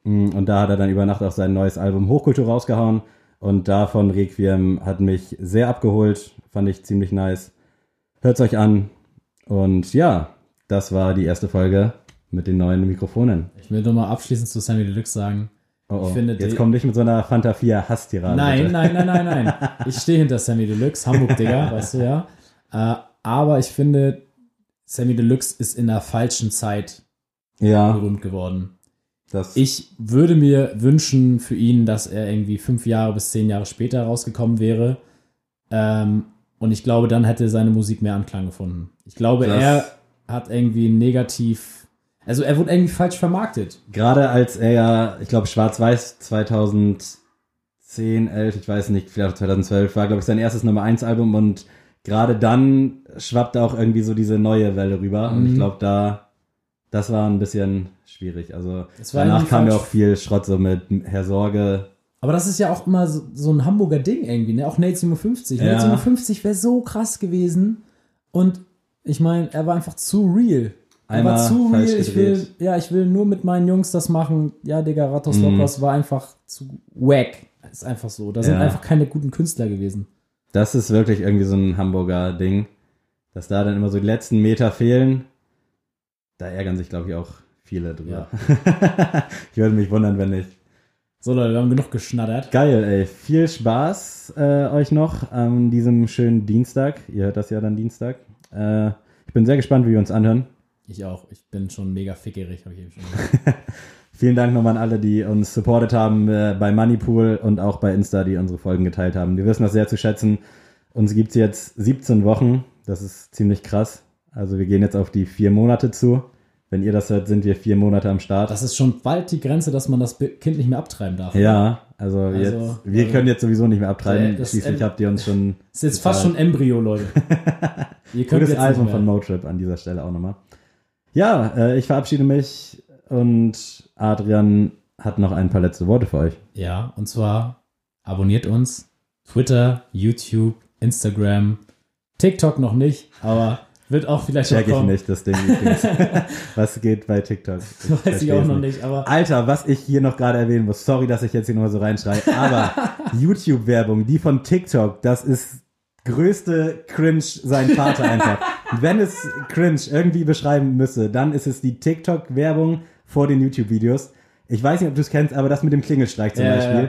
Mm, Und da hat er dann über Nacht auch sein neues Album Hochkultur rausgehauen. Und davon Requiem hat mich sehr abgeholt, fand ich ziemlich nice. Hört's euch an. Und ja, das war die erste Folge mit den neuen Mikrofonen. Ich will nur mal abschließend zu Sammy Deluxe sagen. Oh, oh. Ich finde, Jetzt komm nicht mit so einer Fanta 4 Hasstirade. Nein, nein, nein, nein, nein. Ich stehe hinter Sammy Deluxe, Hamburg, Digga, weißt du ja. Äh, aber ich finde, Sammy Deluxe ist in der falschen Zeit Ja, berühmt geworden. das. Ich würde mir wünschen für ihn, dass er irgendwie fünf Jahre bis zehn Jahre später rausgekommen wäre. Ähm, und ich glaube, dann hätte seine Musik mehr Anklang gefunden. Ich glaube, er hat irgendwie negativ. Also er wurde irgendwie falsch vermarktet. Gerade als er ja, ich glaube, Schwarz-Weiß 2010, 11, ich weiß nicht, vielleicht 2012 war, glaube ich, sein erstes Nummer 1 Album und gerade dann schwappte auch irgendwie so diese neue Welle rüber und ich Mhm. glaube, da, das war ein bisschen schwierig. Also danach kam ja auch viel Schrott so mit Herr Sorge. Aber das ist ja auch immer so, so ein Hamburger Ding irgendwie, ne? Auch Nate 57. Ja. Nate 57 wäre so krass gewesen. Und ich meine, er war einfach zu real. Er Einmal war zu real. falsch Ich will, gedreht. ja, ich will nur mit meinen Jungs das machen. Ja, Digga, Ratos Mhm. Lokos war einfach zu wack. Ist einfach so. Da sind Ja. einfach keine guten Künstler gewesen. Das ist wirklich irgendwie so ein Hamburger Ding, dass da dann immer so die letzten Meter fehlen. Da ärgern sich, glaube ich, auch viele drüber. ich würde mich wundern, wenn nicht. So, Leute, wir haben genug geschnattert. Geil, ey. Viel Spaß äh, euch noch an diesem schönen Dienstag. Ihr hört das ja dann Dienstag. Äh, ich bin sehr gespannt, wie wir uns anhören. Ich auch. Ich bin schon mega fickerig, habe ich eben schon gesagt. Vielen Dank nochmal an alle, die uns supportet haben äh, bei Moneypool und auch bei Insta, die unsere Folgen geteilt haben. Wir wissen das sehr zu schätzen. Uns gibt's jetzt 17 Wochen. Das ist ziemlich krass. Also wir gehen jetzt auf die vier Monate zu. Wenn ihr das hört, sind wir vier Monate am Start. Das ist schon bald die Grenze, dass man das Kind nicht mehr abtreiben darf. ja, also, Also, jetzt, wir äh, können jetzt sowieso nicht mehr abtreiben. das- Schließlich habt ihr uns schon Ist jetzt fast schon Embryo, Leute. Ihr könnt Gutes jetzt Album von. Motrip an dieser Stelle auch nochmal. Ja, äh, ich verabschiede mich und Adrian hat noch ein paar letzte Worte für euch. Ja, und zwar abonniert uns. Twitter, YouTube, Instagram, TikTok noch nicht, aber wird auch vielleicht Check noch ich kommen. nicht, das Ding übrigens. Was geht bei TikTok? Weiß ich auch noch nicht, aber Alter, was ich hier noch gerade erwähnen muss, sorry, dass ich jetzt hier nur so reinschreie, aber YouTube-Werbung, die von TikTok, das ist größte Cringe sein Vater einfach. Wenn es Cringe irgendwie beschreiben müsse, dann ist es die TikTok-Werbung vor den YouTube-Videos. Ich weiß nicht, ob du es kennst, aber das mit dem Klingelstreich zum ja, Beispiel. ja.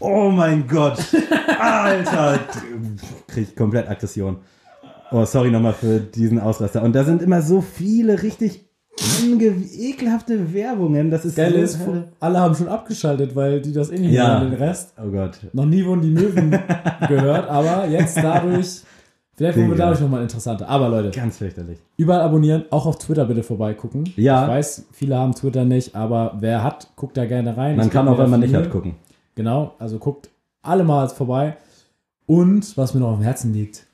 Oh mein Gott. Alter. Krieg ich komplett Aggression. Oh, sorry nochmal für diesen Ausraster. Und da sind immer so viele richtig ekelhafte Werbungen. Das ist geil ist, alle haben schon abgeschaltet, weil die das eh nicht Ja. den Rest. Oh Gott. Noch nie wurden die Möwen gehört, aber jetzt dadurch, vielleicht wurden wir dadurch nochmal interessanter. Aber Leute, Ganz fürchterlich. überall abonnieren, auch auf Twitter bitte vorbeigucken. Ja. Ich weiß, viele haben Twitter nicht, aber wer hat, guckt da gerne rein. Man Es kann auch, wenn man nicht hat, gucken. Genau, also guckt alle mal vorbei. Und was mir noch auf dem Herzen liegt,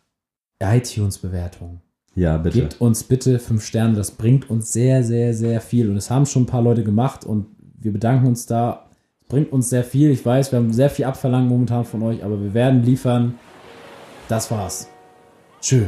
iTunes-Bewertung. Ja, bitte. Gebt uns bitte fünf Sterne, das bringt uns sehr, sehr, sehr viel. Und es haben schon ein paar Leute gemacht und wir bedanken uns da. Es bringt uns sehr viel. Ich weiß, wir haben sehr viel abverlangt momentan von euch, aber wir werden liefern. Das war's. Tschö.